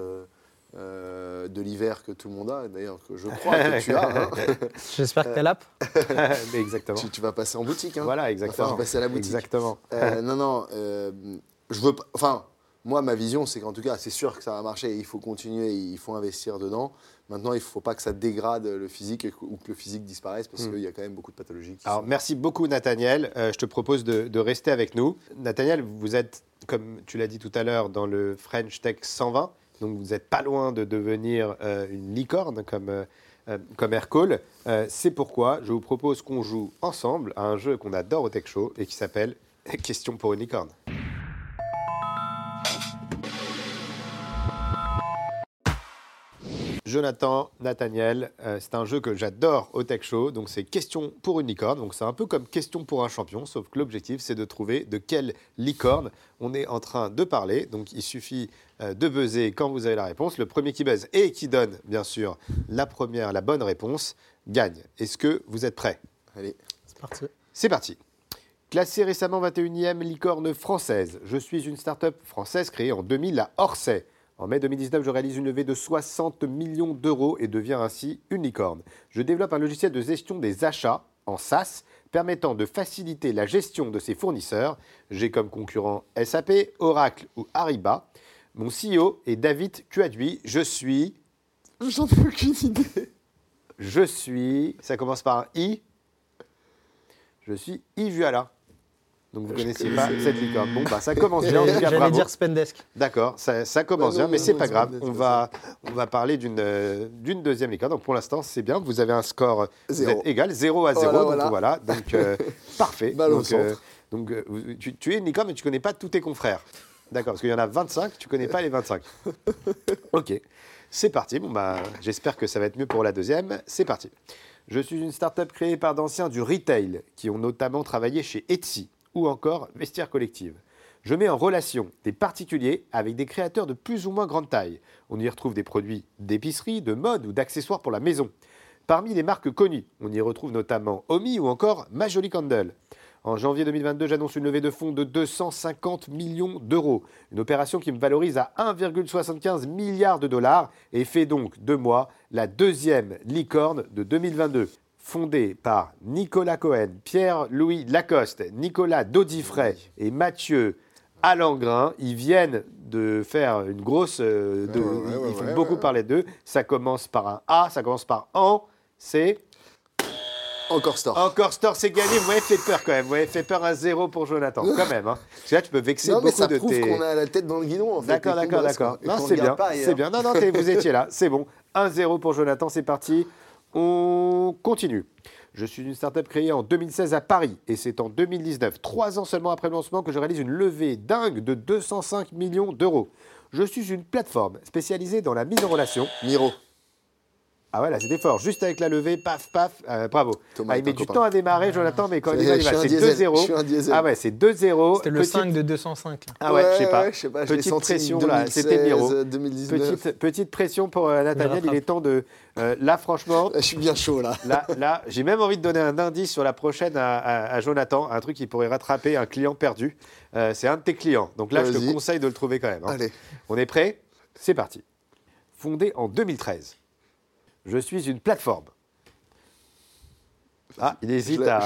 euh, de l'hiver que tout le monde a, d'ailleurs que je crois que tu as. hein. J'espère que tu as l'app. Mais exactement. tu, tu vas passer en boutique. Hein. Voilà, exactement. passer à la boutique. Exactement. Euh, non, non, euh, je veux pas. Enfin, moi, ma vision, c'est qu'en tout cas, c'est sûr que ça va marcher. Il faut continuer, il faut investir dedans. Maintenant, il ne faut pas que ça dégrade le physique ou que le physique disparaisse parce Mm. qu'il y a quand même beaucoup de pathologies qui Alors, sont- merci beaucoup, Nathaniel. Euh, je te propose de, de rester avec nous. Nathaniel, vous êtes, comme tu l'as dit tout à l'heure, dans le French Tech 120. Donc, vous n'êtes pas loin de devenir euh, une licorne comme, euh, euh, comme Aircall. Euh, C'est pourquoi je vous propose qu'on joue ensemble à un jeu qu'on adore au Tech Show et qui s'appelle Question pour une licorne. Jonathan, Nathaniel, euh, c'est un jeu que j'adore au Tech Show. Donc, c'est question pour une licorne. Donc, c'est un peu comme question pour un champion, sauf que l'objectif, c'est de trouver de quelle licorne on est en train de parler. Donc, il suffit euh, de buzzer quand vous avez la réponse. Le premier qui buzz et qui donne, bien sûr, la première, la bonne réponse, gagne. Est-ce que vous êtes prêts? Allez, C'est parti. c'est parti. Classée récemment 21e licorne française, je suis une start-up française créée en 2000 à Orsay. En mai 2019, je réalise une levée de 60 millions d'euros et deviens ainsi une licorne. Je développe un logiciel de gestion des achats en SaaS permettant de faciliter la gestion de ses fournisseurs. J'ai comme concurrent SAP, Oracle ou Ariba. Mon CEO est David Cuadui. Je suis. J'en ai aucune idée. Je suis. Ça commence par un I. Je suis Yves Vuala. Donc vous ne connaissiez pas cette licorne. Bon, bah ça commence bien. J'allais dire Spendesk. D'accord, ça, ça commence bien, mais c'est pas grave. On va, on va parler d'une euh, d'une deuxième licorne. Donc pour l'instant, c'est bien. Vous avez un score Zéro. êtes égal, 0 à 0. Voilà, donc voilà. voilà. Donc euh, parfait. Balle au donc euh, donc, euh, tu, tu es une licorne, mais tu connais pas tous tes confrères. D'accord, parce qu'il y en a 25, tu connais pas les 25. Ok, c'est parti. Bon bah, j'espère que ça va être mieux pour la deuxième. C'est parti. Je suis une start-up créée par d'anciens du retail qui ont notamment travaillé chez Etsy ou encore Vestiaire Collective. Je mets en relation des particuliers avec des créateurs de plus ou moins grande taille. On y retrouve des produits d'épicerie, de mode ou d'accessoires pour la maison. Parmi les marques connues, on y retrouve notamment Omi ou encore Majoli Candle. En janvier 2022, j'annonce une levée de fonds de 250 millions d'euros. Une opération qui me valorise à 1,75 milliard de dollars et fait donc de moi la deuxième licorne de 2022. Fondée par Nicolas Cohen, Pierre-Louis Lacoste, Nicolas Dodifray et Mathieu Alangrin, ils viennent de faire une grosse. euh, de- Ouais, ouais, ouais, ils font beaucoup parler d'eux. Ça commence par un A, ça commence par an. C'est. Encore store. Encore Store, c'est gagné. Vous m'avez fait peur quand même. Vous m'avez fait peur à zéro pour Jonathan, quand même. Hein. Parce que là, tu peux vexer non, mais beaucoup ça de prouve tes. qu'on a la tête dans le guidon, en fait. D'accord, d'accord, d'accord. Non, c'est bien. C'est bien. Non, non, vous étiez là. C'est bon. 1-0 pour Jonathan, c'est parti. On continue. Je suis une start-up créée en 2016 à Paris et c'est en 2019, trois ans seulement après le lancement, que je réalise une levée dingue de 205 millions d'euros. Je suis une plateforme spécialisée dans la mise en relation. Miro. Ah ouais, là, c'était fort. Juste avec la levée, paf, paf, euh, bravo. Thomas Ah, est il met un du copain. temps à démarrer, Jonathan, mais quand il y va, est, il va. C'est diesel, 2-0. je suis un diesel. Ah ouais, c'est 2-0. C'était le Petite- 5 de 205. là. Ah ouais, je sais pas. je sais pas, je l'ai Petite senti pression, là, c'était 2016, Miro. 2019. Petite, petite pression pour euh, Nathaniel, il rattrape. est temps de... euh, là, franchement, Je suis bien chaud là. là, là j'ai même envie de donner un indice sur la prochaine à, à- à Jonathan, un truc qui pourrait rattraper un client perdu. Euh, c'est un de tes clients. Donc là, je te Vas-y. conseille de le trouver quand même. hein. Allez. On est prêt? C'est parti. Fondé en 2013, je suis une plateforme. Ah, il hésite Je à...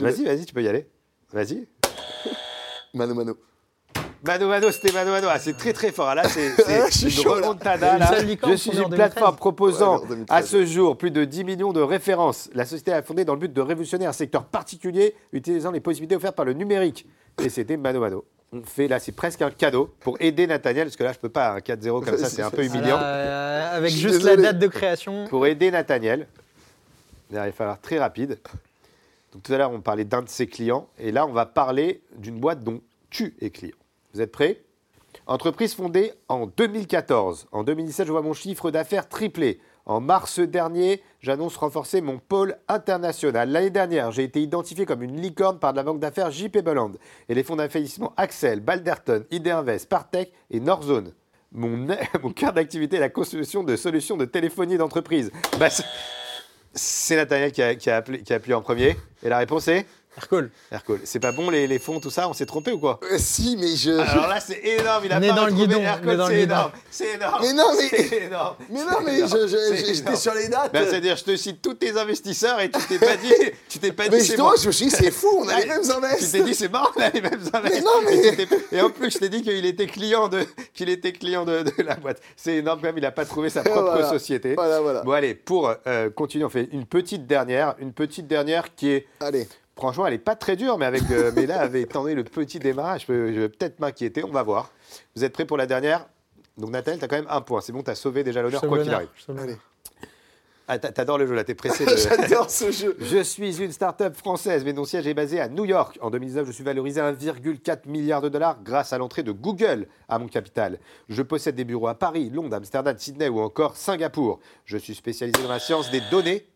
Vas-y, vas-y, tu peux y aller. Vas-y. Mano Mano. Mano Mano, c'était Mano Mano. Ah, c'est très très fort. Ah, Là, c'est c'est Je suis une chaud, là. remontada. Une là. seule licorne Je suis fondée en une 2013. plateforme proposant Ouais, en 2013. à ce jour plus de 10 millions de références. La société a fondé dans le but de révolutionner un secteur particulier utilisant les possibilités offertes par le numérique. Et c'était Mano Mano. On fait là, c'est presque un cadeau pour aider Nathaniel, parce que là, je peux pas, un 4-0 comme ça, c'est un peu humiliant. Euh, avec juste la date de création. Pour aider Nathaniel, il va falloir très rapide. Donc tout à l'heure, on parlait d'un de ses clients, et là, on va parler d'une boîte dont tu es client. Vous êtes prêts? Entreprise fondée en 2014. En 2017, je vois mon chiffre d'affaires triplé. En mars dernier, j'annonce renforcer mon pôle international. L'année dernière, j'ai été identifié comme une licorne par la banque d'affaires JP Bolland et les fonds d'investissement Axel, Balderton, Ideinvest, Partech et Norzone. Mon, mon cœur d'activité est la construction de solutions de téléphonie d'entreprise. Bah, c'est- Nathaniel qui a, qui appelé- qui a appuyé en premier. Et la réponse est Aircall. Aircall. C'est pas bon les, les fonds, tout ça On s'est trompé ou quoi Euh, si, mais je. Alors là, c'est énorme. Il a On est pas dans le guidon, est dans le c'est guidon. énorme. C'est énorme. Mais non, mais- C'est énorme. Mais non, C'est mais énorme. je- je- C'est j'étais sur les dates. Ben, C'est-à-dire, je te cite tous tes investisseurs et tu t'es pas dit. Tu t'es pas dit. Mais c'est justement, bon. je me suis dit, c'est fou, on a les mêmes Tu invests. t'es dit, c'est marrant, on a les mêmes invests. Mais non, mais- Et, tu en plus, je t'ai dit qu'il était client de, qu'il était client de, de la boîte. C'est énorme quand même, il n'a pas trouvé sa propre Voilà. société. Voilà, voilà. Bon, allez, pour euh, continuer, on fait une petite dernière. Une petite dernière qui est. Allez. Franchement, elle n'est pas très dure, mais, avec, euh, mais là, avec étant donné le petit démarrage, je, peux- je vais peut-être m'inquiéter. On va voir. Vous êtes prêts pour la dernière? Donc, Nathalie, tu as quand même un point. C'est bon, tu as sauvé déjà l'honneur, quoi qu'il arrive. l'honneur. Ah, t'a- t'adores le jeu, là, t'es pressé. de- J'adore ce jeu. Je suis une start-up française, mais mon siège est basé à New York. En 2019, je suis valorisé à 1,4 milliard de dollars grâce à l'entrée de Google à mon capital. Je possède des bureaux à Paris, Londres, Amsterdam, Sydney ou encore Singapour. Je suis spécialisé dans la science des données.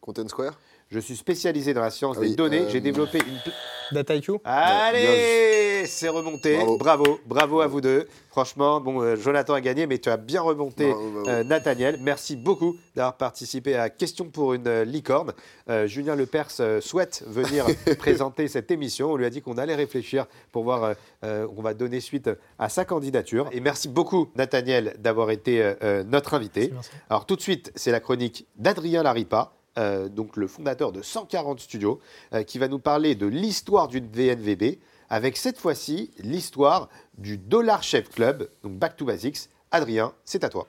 Content Square? Je suis spécialisé dans la science Ah des données. euh, J'ai développé une... Data IQ. Allez, c'est remonté. Bravo. Bravo. bravo, à vous deux. Franchement, bon, euh, Jonathan a gagné, mais tu as bien remonté, Bravo, bravo. euh, Nathaniel. Merci beaucoup d'avoir participé à Question pour une licorne. Euh, Julien Lepers euh, souhaite venir présenter cette émission. On lui a dit qu'on allait réfléchir pour voir, on va donner suite à sa candidature. Et merci beaucoup, Nathaniel, d'avoir été notre invité. Merci. Alors tout de suite, c'est la chronique d'Adrien Laripa, euh, donc le fondateur de 140 Studios, euh, qui va nous parler de l'histoire d'une VNVB, avec cette fois-ci l'histoire du Dollar Chef Club, donc Back to Basics. Adrien, c'est à toi.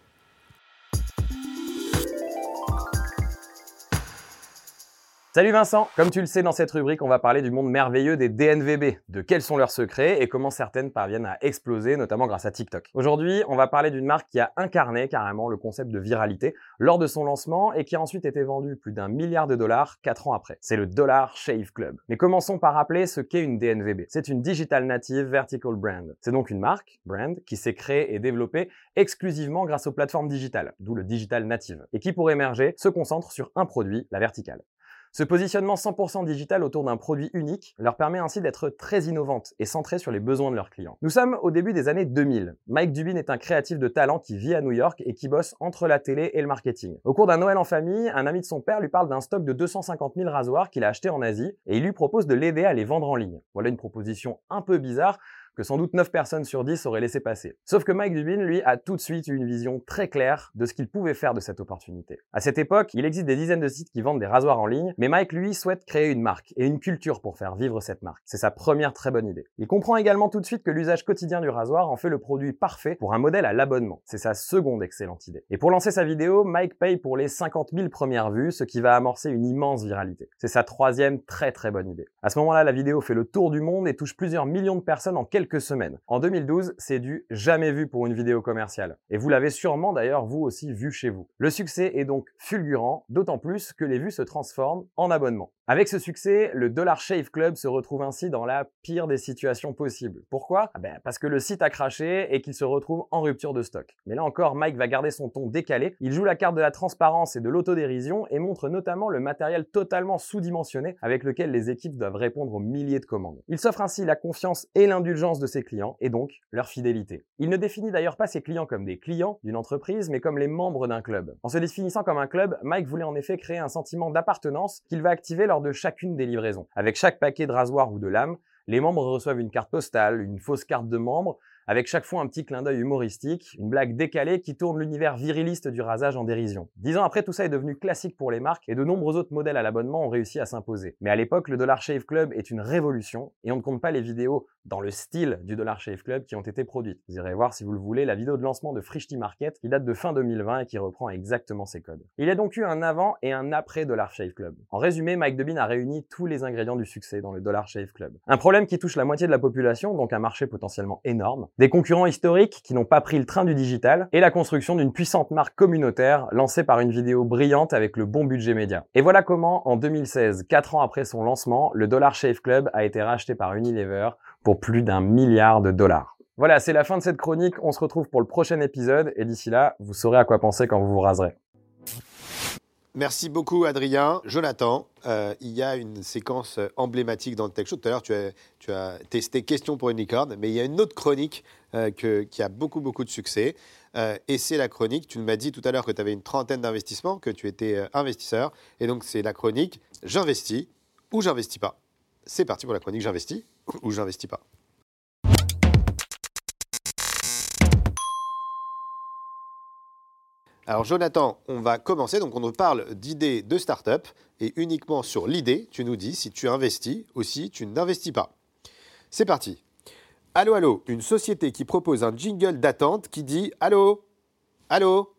Salut Vincent Comme tu le sais, dans cette rubrique, on va parler du monde merveilleux des DNVB, de quels sont leurs secrets et comment certaines parviennent à exploser, notamment grâce à TikTok. Aujourd'hui, on va parler d'une marque qui a incarné carrément le concept de viralité lors de son lancement et qui a ensuite été vendue plus d'un milliard de dollars 4 ans après. C'est le Dollar Shave Club. Mais commençons par rappeler ce qu'est une DNVB. C'est une Digital Native Vertical Brand. C'est donc une marque, brand, qui s'est créée et développée exclusivement grâce aux plateformes digitales, d'où le Digital Native, et qui pour émerger se concentre sur un produit, la verticale. Ce positionnement 100% digital autour d'un produit unique leur permet ainsi d'être très innovante et centrée sur les besoins de leurs clients. Nous sommes au début des années 2000. Mike Dubin est un créatif de talent qui vit à New York et qui bosse entre la télé et le marketing. Au cours d'un Noël en famille, un ami de son père lui parle d'un stock de 250 000 rasoirs qu'il a acheté en Asie et il lui propose de l'aider à les vendre en ligne. Voilà une proposition un peu bizarre que sans doute 9 personnes sur 10 auraient laissé passer. Sauf que Mike Dubin, lui, a tout de suite eu une vision très claire de ce qu'il pouvait faire de cette opportunité. À cette époque, il existe des dizaines de sites qui vendent des rasoirs en ligne, mais Mike, lui, souhaite créer une marque et une culture pour faire vivre cette marque. C'est sa première très bonne idée. Il comprend également tout de suite que l'usage quotidien du rasoir en fait le produit parfait pour un modèle à l'abonnement. C'est sa seconde excellente idée. Et pour lancer sa vidéo, Mike paye pour les 50 000 premières vues, ce qui va amorcer une immense viralité. C'est sa troisième très très bonne idée. À ce moment-là, la vidéo fait le tour du monde et touche plusieurs millions de personnes en quelques semaines. En 2012, c'est du jamais vu pour une vidéo commerciale. Et vous l'avez sûrement d'ailleurs vous aussi vu chez vous. Le succès est donc fulgurant, d'autant plus que les vues se transforment en abonnements. Avec ce succès, le Dollar Shave Club se retrouve ainsi dans la pire des situations possibles. Pourquoi? Ah ben, Parce que le site a craché et qu'il se retrouve en rupture de stock. Mais là encore, Mike va garder son ton décalé. Il joue la carte de la transparence et de l'autodérision et montre notamment le matériel totalement sous-dimensionné avec lequel les équipes doivent répondre aux milliers de commandes. Il s'offre ainsi la confiance et l'indulgence de ses clients et donc leur fidélité. Il ne définit d'ailleurs pas ses clients comme des clients d'une entreprise mais comme les membres d'un club. En se définissant comme un club, Mike voulait en effet créer un sentiment d'appartenance qu'il va activer lors de chacune des livraisons. Avec chaque paquet de rasoir ou de lame, les membres reçoivent une carte postale, une fausse carte de membre, avec chaque fois un petit clin d'œil humoristique, une blague décalée qui tourne l'univers viriliste du rasage en dérision. Dix ans après, tout ça est devenu classique pour les marques et de nombreux autres modèles à l'abonnement ont réussi à s'imposer. Mais à l'époque, le Dollar Shave Club est une révolution et on ne compte pas les vidéos dans le style du Dollar Shave Club qui ont été produites. Vous irez voir si vous le voulez la vidéo de lancement de Frishti Market qui date de fin 2020 et qui reprend exactement ces codes. Il y a donc eu un avant et un après Dollar Shave Club. En résumé, Mike Debin a réuni tous les ingrédients du succès dans le Dollar Shave Club. Un problème qui touche la moitié de la population, donc un marché potentiellement énorme, des concurrents historiques qui n'ont pas pris le train du digital et la construction d'une puissante marque communautaire lancée par une vidéo brillante avec le bon budget média. Et voilà comment, en 2016, 4 ans après son lancement, le Dollar Shave Club a été racheté par Unilever pour plus d'un milliard de dollars. Voilà, c'est la fin de cette chronique. On se retrouve pour le prochain épisode et d'ici là, vous saurez à quoi penser quand vous vous raserez. Merci beaucoup, Adrien. Jonathan, euh, il y a une séquence emblématique dans le Tech Show. Tout à l'heure, tu as, testé Question pour une mais il y a une autre chronique euh, qui a beaucoup, beaucoup de succès. Euh, et c'est la chronique, tu m'as dit tout à l'heure que tu avais une trentaine d'investissements, que tu étais investisseur. Et donc, c'est la chronique J'investis ou j'investis pas. C'est parti pour la chronique J'investis ou j'investis pas. Alors Jonathan, on va commencer. Donc on parle d'idées de start-up et uniquement sur l'idée, tu nous dis si tu investis ou si tu n'investis pas. C'est parti. Allô, allô, une société qui propose un jingle d'attente qui dit Allô, allô,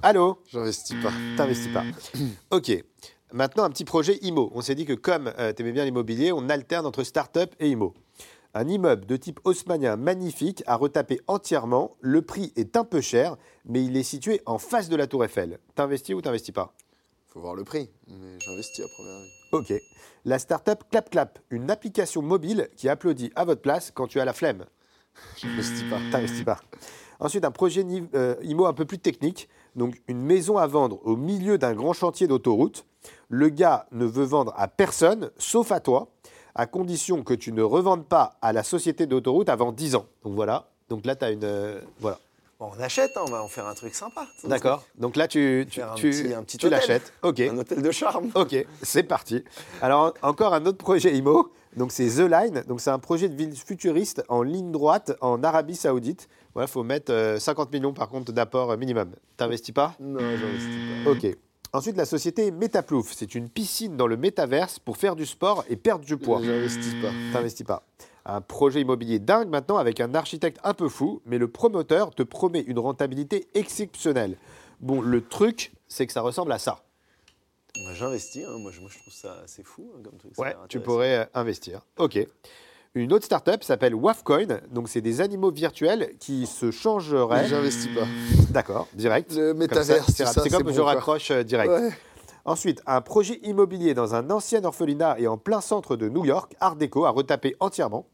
allô? J'investis pas. T'investis pas. ok. Maintenant, un petit projet IMO. On s'est dit que comme euh, tu aimais bien l'immobilier, on alterne entre start-up et IMO. Un immeuble de type haussmannien magnifique à retaper entièrement. Le prix est un peu cher, mais il est situé en face de la Tour Eiffel. T'investis ou t'investis pas? Faut voir le prix, mais j'investis à première vue. Ok. La start-up Clap Clap, une application mobile qui applaudit à votre place quand tu as la flemme. J'investis pas. T'investis pas. Ensuite, un projet euh, IMO un peu plus technique. Donc, une maison à vendre au milieu d'un grand chantier d'autoroute. Le gars ne veut vendre à personne, sauf à toi à condition que tu ne revendes pas à la société d'autoroute avant 10 ans. Donc voilà. Donc là, tu as une. euh, voilà. Bon, on achète, hein, on va en faire un truc sympa. D'accord. Donc là, tu, tu, tu, petit- tu l'achètes. OK. Un hôtel de charme. OK, c'est parti. Alors, en- encore un autre projet IMO. Donc, c'est The Line. Donc, c'est un projet de ville futuriste en ligne droite en Arabie Saoudite. Voilà, il faut mettre euh, 50 millions par contre d'apport euh, minimum. T'investis pas? Non, j'investis pas. Ok. Ensuite, la société Metaplouf. C'est une piscine dans le métaverse pour faire du sport et perdre du poids. J'investis pas. T'investis pas. Un projet immobilier dingue maintenant avec un architecte un peu fou, mais le promoteur te promet une rentabilité exceptionnelle. Bon, le truc, c'est que ça ressemble à ça. J'investis, hein. moi, je, moi, je trouve ça assez fou hein, comme truc. Ouais, tu pourrais euh, investir. Ok. Une autre startup s'appelle Wafcoin. Donc, c'est des animaux virtuels qui se changeraient. J'investis pas. D'accord, direct. Le c'est ça, comme bon, je raccroche euh, direct. Ouais. Ensuite, un projet immobilier dans un ancien orphelinat et en plein centre de New York, Art déco, à retaper entièrement,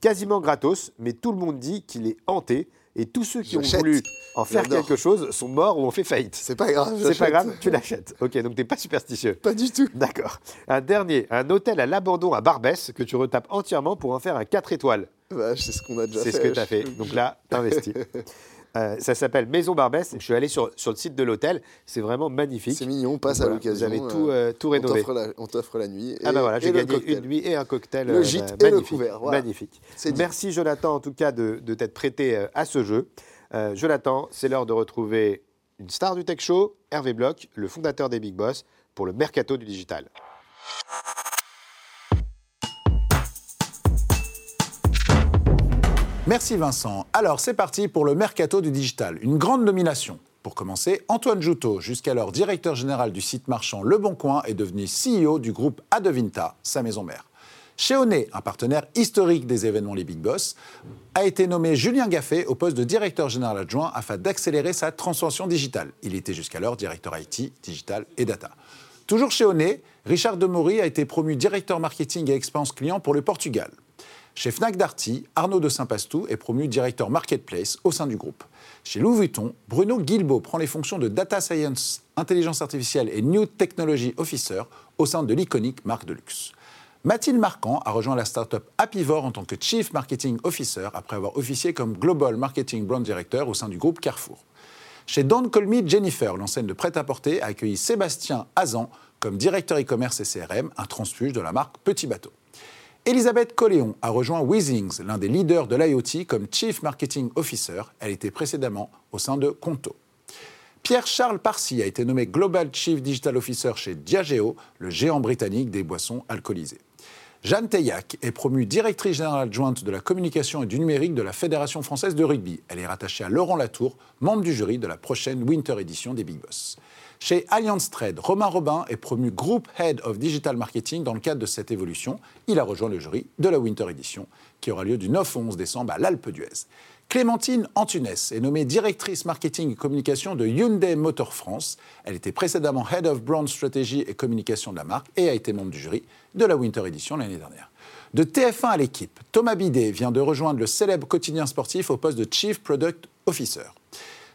quasiment gratos, mais tout le monde dit qu'il est hanté et tous ceux qui ont voulu en faire quelque chose sont morts ou ont fait faillite. C'est pas grave. C'est pas grave, tu l'achètes. Ok, donc t'es pas superstitieux. Pas du tout. D'accord. Un dernier, un hôtel à l'abandon à Barbès que tu retapes entièrement pour en faire un 4 étoiles. C'est ce qu'on a déjà fait. C'est ce que tu as fait. Donc là, t'investis. Euh, ça s'appelle Maison Barbès. Je suis allé sur, sur le site de l'hôtel. C'est vraiment magnifique. C'est mignon, on passe Voilà, à l'occasion. Vous avez tout, euh, tout on rénové. On t'offre la nuit. Ah ben voilà, j'ai gagné cocktail. une nuit et un cocktail. Le euh, gîte bah, et le magnifique, couvert, voilà. Magnifique. Merci Jonathan en tout cas de, de t'être prêté euh, à ce jeu. Euh, Jonathan, c'est l'heure de retrouver une star du tech show, Hervé Bloch, le fondateur des Big Boss, pour le mercato du digital. Merci Vincent. Alors c'est parti pour le mercato du digital. Une grande nomination. Pour commencer, Antoine Joutot, jusqu'alors directeur général du site marchand Le Bon Coin, est devenu CEO du groupe Adevinta, sa maison mère. Chez Oné, un partenaire historique des événements Les Big Boss, a été nommé Julien Gaffet au poste de directeur général adjoint afin d'accélérer sa transformation digitale. Il était jusqu'alors directeur IT, digital et data. Toujours chez Oné, Richard Demory a été promu directeur marketing et expérience client pour le Portugal. Chez Fnac Darty, Arnaud de Saint-Pastou est promu directeur marketplace au sein du groupe. Chez Louis Vuitton, Bruno Guilbeault prend les fonctions de Data Science, Intelligence Artificielle et New Technology Officer au sein de l'iconique marque de luxe. Mathilde Marquand a rejoint la start-up en tant que Chief Marketing Officer après avoir officié comme Global Marketing Brand Director au sein du groupe Carrefour. Chez Don Colmy Jennifer, l'enseigne de prêt-à-porter, a accueilli Sébastien Azan comme directeur e-commerce et CRM, un transfuge de la marque Petit Bateau. Elisabeth Colléon a rejoint Weezings, l'un des leaders de l'IoT, comme Chief Marketing Officer. Elle était précédemment au sein de Conto. Pierre-Charles Parcy a été nommé Global Chief Digital Officer chez Diageo, le géant britannique des boissons alcoolisées. Jeanne Teillac est promue directrice générale adjointe de la communication et du numérique de la Fédération française de rugby. Elle est rattachée à Laurent Latour, membre du jury de la prochaine Winter Edition des Big Boss. Chez Allianz Trade, Romain Robin est promu Group Head of Digital Marketing dans le cadre de cette évolution. Il a rejoint le jury de la Winter Edition qui aura lieu du 9 au 11 décembre à l'Alpe d'Huez. Clémentine Antunes est nommée directrice marketing et communication de Hyundai Motor France. Elle était précédemment Head of Brand Strategy et communication de la marque et a été membre du jury de la Winter Edition l'année dernière. De TF1 à l'équipe, Thomas Bidet vient de rejoindre le célèbre quotidien sportif au poste de Chief Product Officer.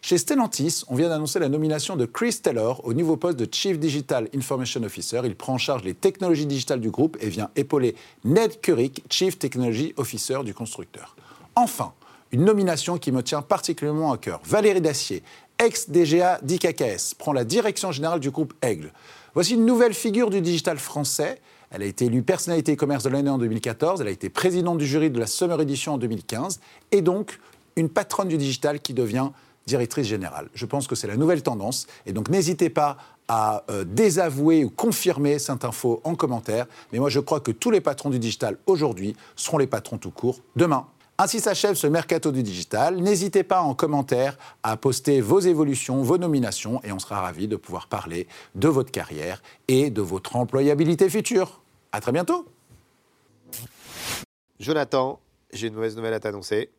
Chez Stellantis, on vient d'annoncer la nomination de Chris Taylor au nouveau poste de Chief Digital Information Officer. Il prend en charge les technologies digitales du groupe et vient épauler Ned Kurick, Chief Technology Officer du constructeur. Enfin, une nomination qui me tient particulièrement à cœur. Valérie Dacier, ex-DGA d'IKKS, prend la direction générale du groupe Aigle. Voici une nouvelle figure du digital français. Elle a été élue personnalité e-commerce de l'année en 2014, elle a été présidente du jury de la Summer Edition en 2015, et donc une patronne du digital qui devient directrice générale. Je pense que c'est la nouvelle tendance, et donc n'hésitez pas à euh, désavouer ou confirmer cette info en commentaire, mais moi je crois que tous les patrons du digital aujourd'hui seront les patrons tout court demain. Ainsi s'achève ce mercato du digital. N'hésitez pas en commentaire à poster vos évolutions, vos nominations, et on sera ravis de pouvoir parler de votre carrière et de votre employabilité future. À très bientôt. Jonathan, j'ai une mauvaise nouvelle à t'annoncer.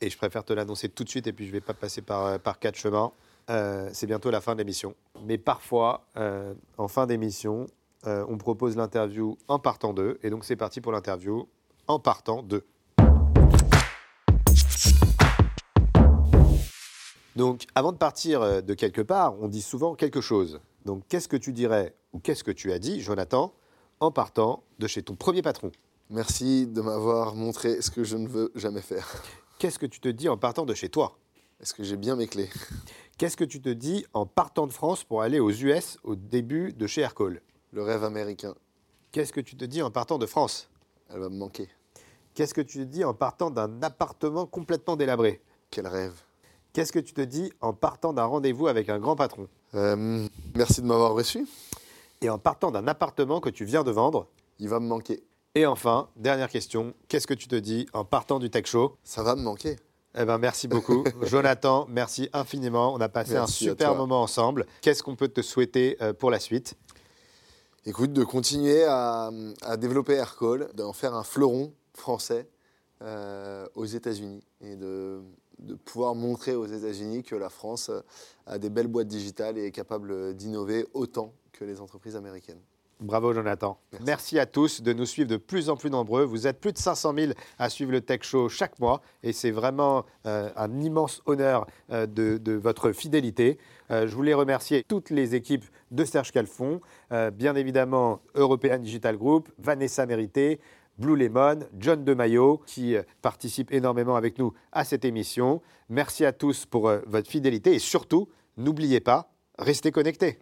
Et je préfère te l'annoncer tout de suite et puis je ne vais pas passer par, euh, par quatre chemins. Euh, c'est bientôt la fin de l'émission. Mais parfois, euh, en fin d'émission, on propose l'interview en partant d'eux. Et donc c'est parti pour l'interview en partant d'eux. Donc avant de partir de quelque part, on dit souvent quelque chose. Donc qu'est-ce que tu dirais ou qu'est-ce que tu as dit, Jonathan, en partant de chez ton premier patron? Merci de m'avoir montré ce que je ne veux jamais faire. Qu'est-ce que tu te dis en partant de chez toi? Est-ce que j'ai bien mes clés? Qu'est-ce que tu te dis en partant de France pour aller aux US au début de chez Aircall? Le rêve américain. Qu'est-ce que tu te dis en partant de France? Elle va me manquer. Qu'est-ce que tu te dis en partant d'un appartement complètement délabré? Quel rêve Qu'est-ce que tu te dis en partant d'un rendez-vous avec un grand patron? Euh, Merci de m'avoir reçu. Et en partant d'un appartement que tu viens de vendre? Il va me manquer. Et enfin, dernière question, qu'est-ce que tu te dis en partant du Tech Show? Ça va me manquer. Eh ben, merci beaucoup. Jonathan, merci infiniment. On a passé un super moment ensemble. Qu'est-ce qu'on peut te souhaiter euh, pour la suite? Écoute, de continuer à, développer Aircall, d'en faire un fleuron français euh, aux États-Unis et de, de, pouvoir montrer aux États-Unis que la France a des belles boîtes digitales et est capable d'innover autant que les entreprises américaines. Bravo Jonathan. Merci. à tous de nous suivre de plus en plus nombreux. Vous êtes plus de 500 000 à suivre le Tech Show chaque mois et c'est vraiment euh, un immense honneur euh, de, votre fidélité. Euh, je voulais remercier toutes les équipes de Serge Calfon, bien évidemment European Digital Group, Vanessa Mérité, Blue Lemon, John DeMaio, qui participe énormément avec nous à cette émission. Merci à tous pour votre fidélité et surtout, n'oubliez pas, restez connectés.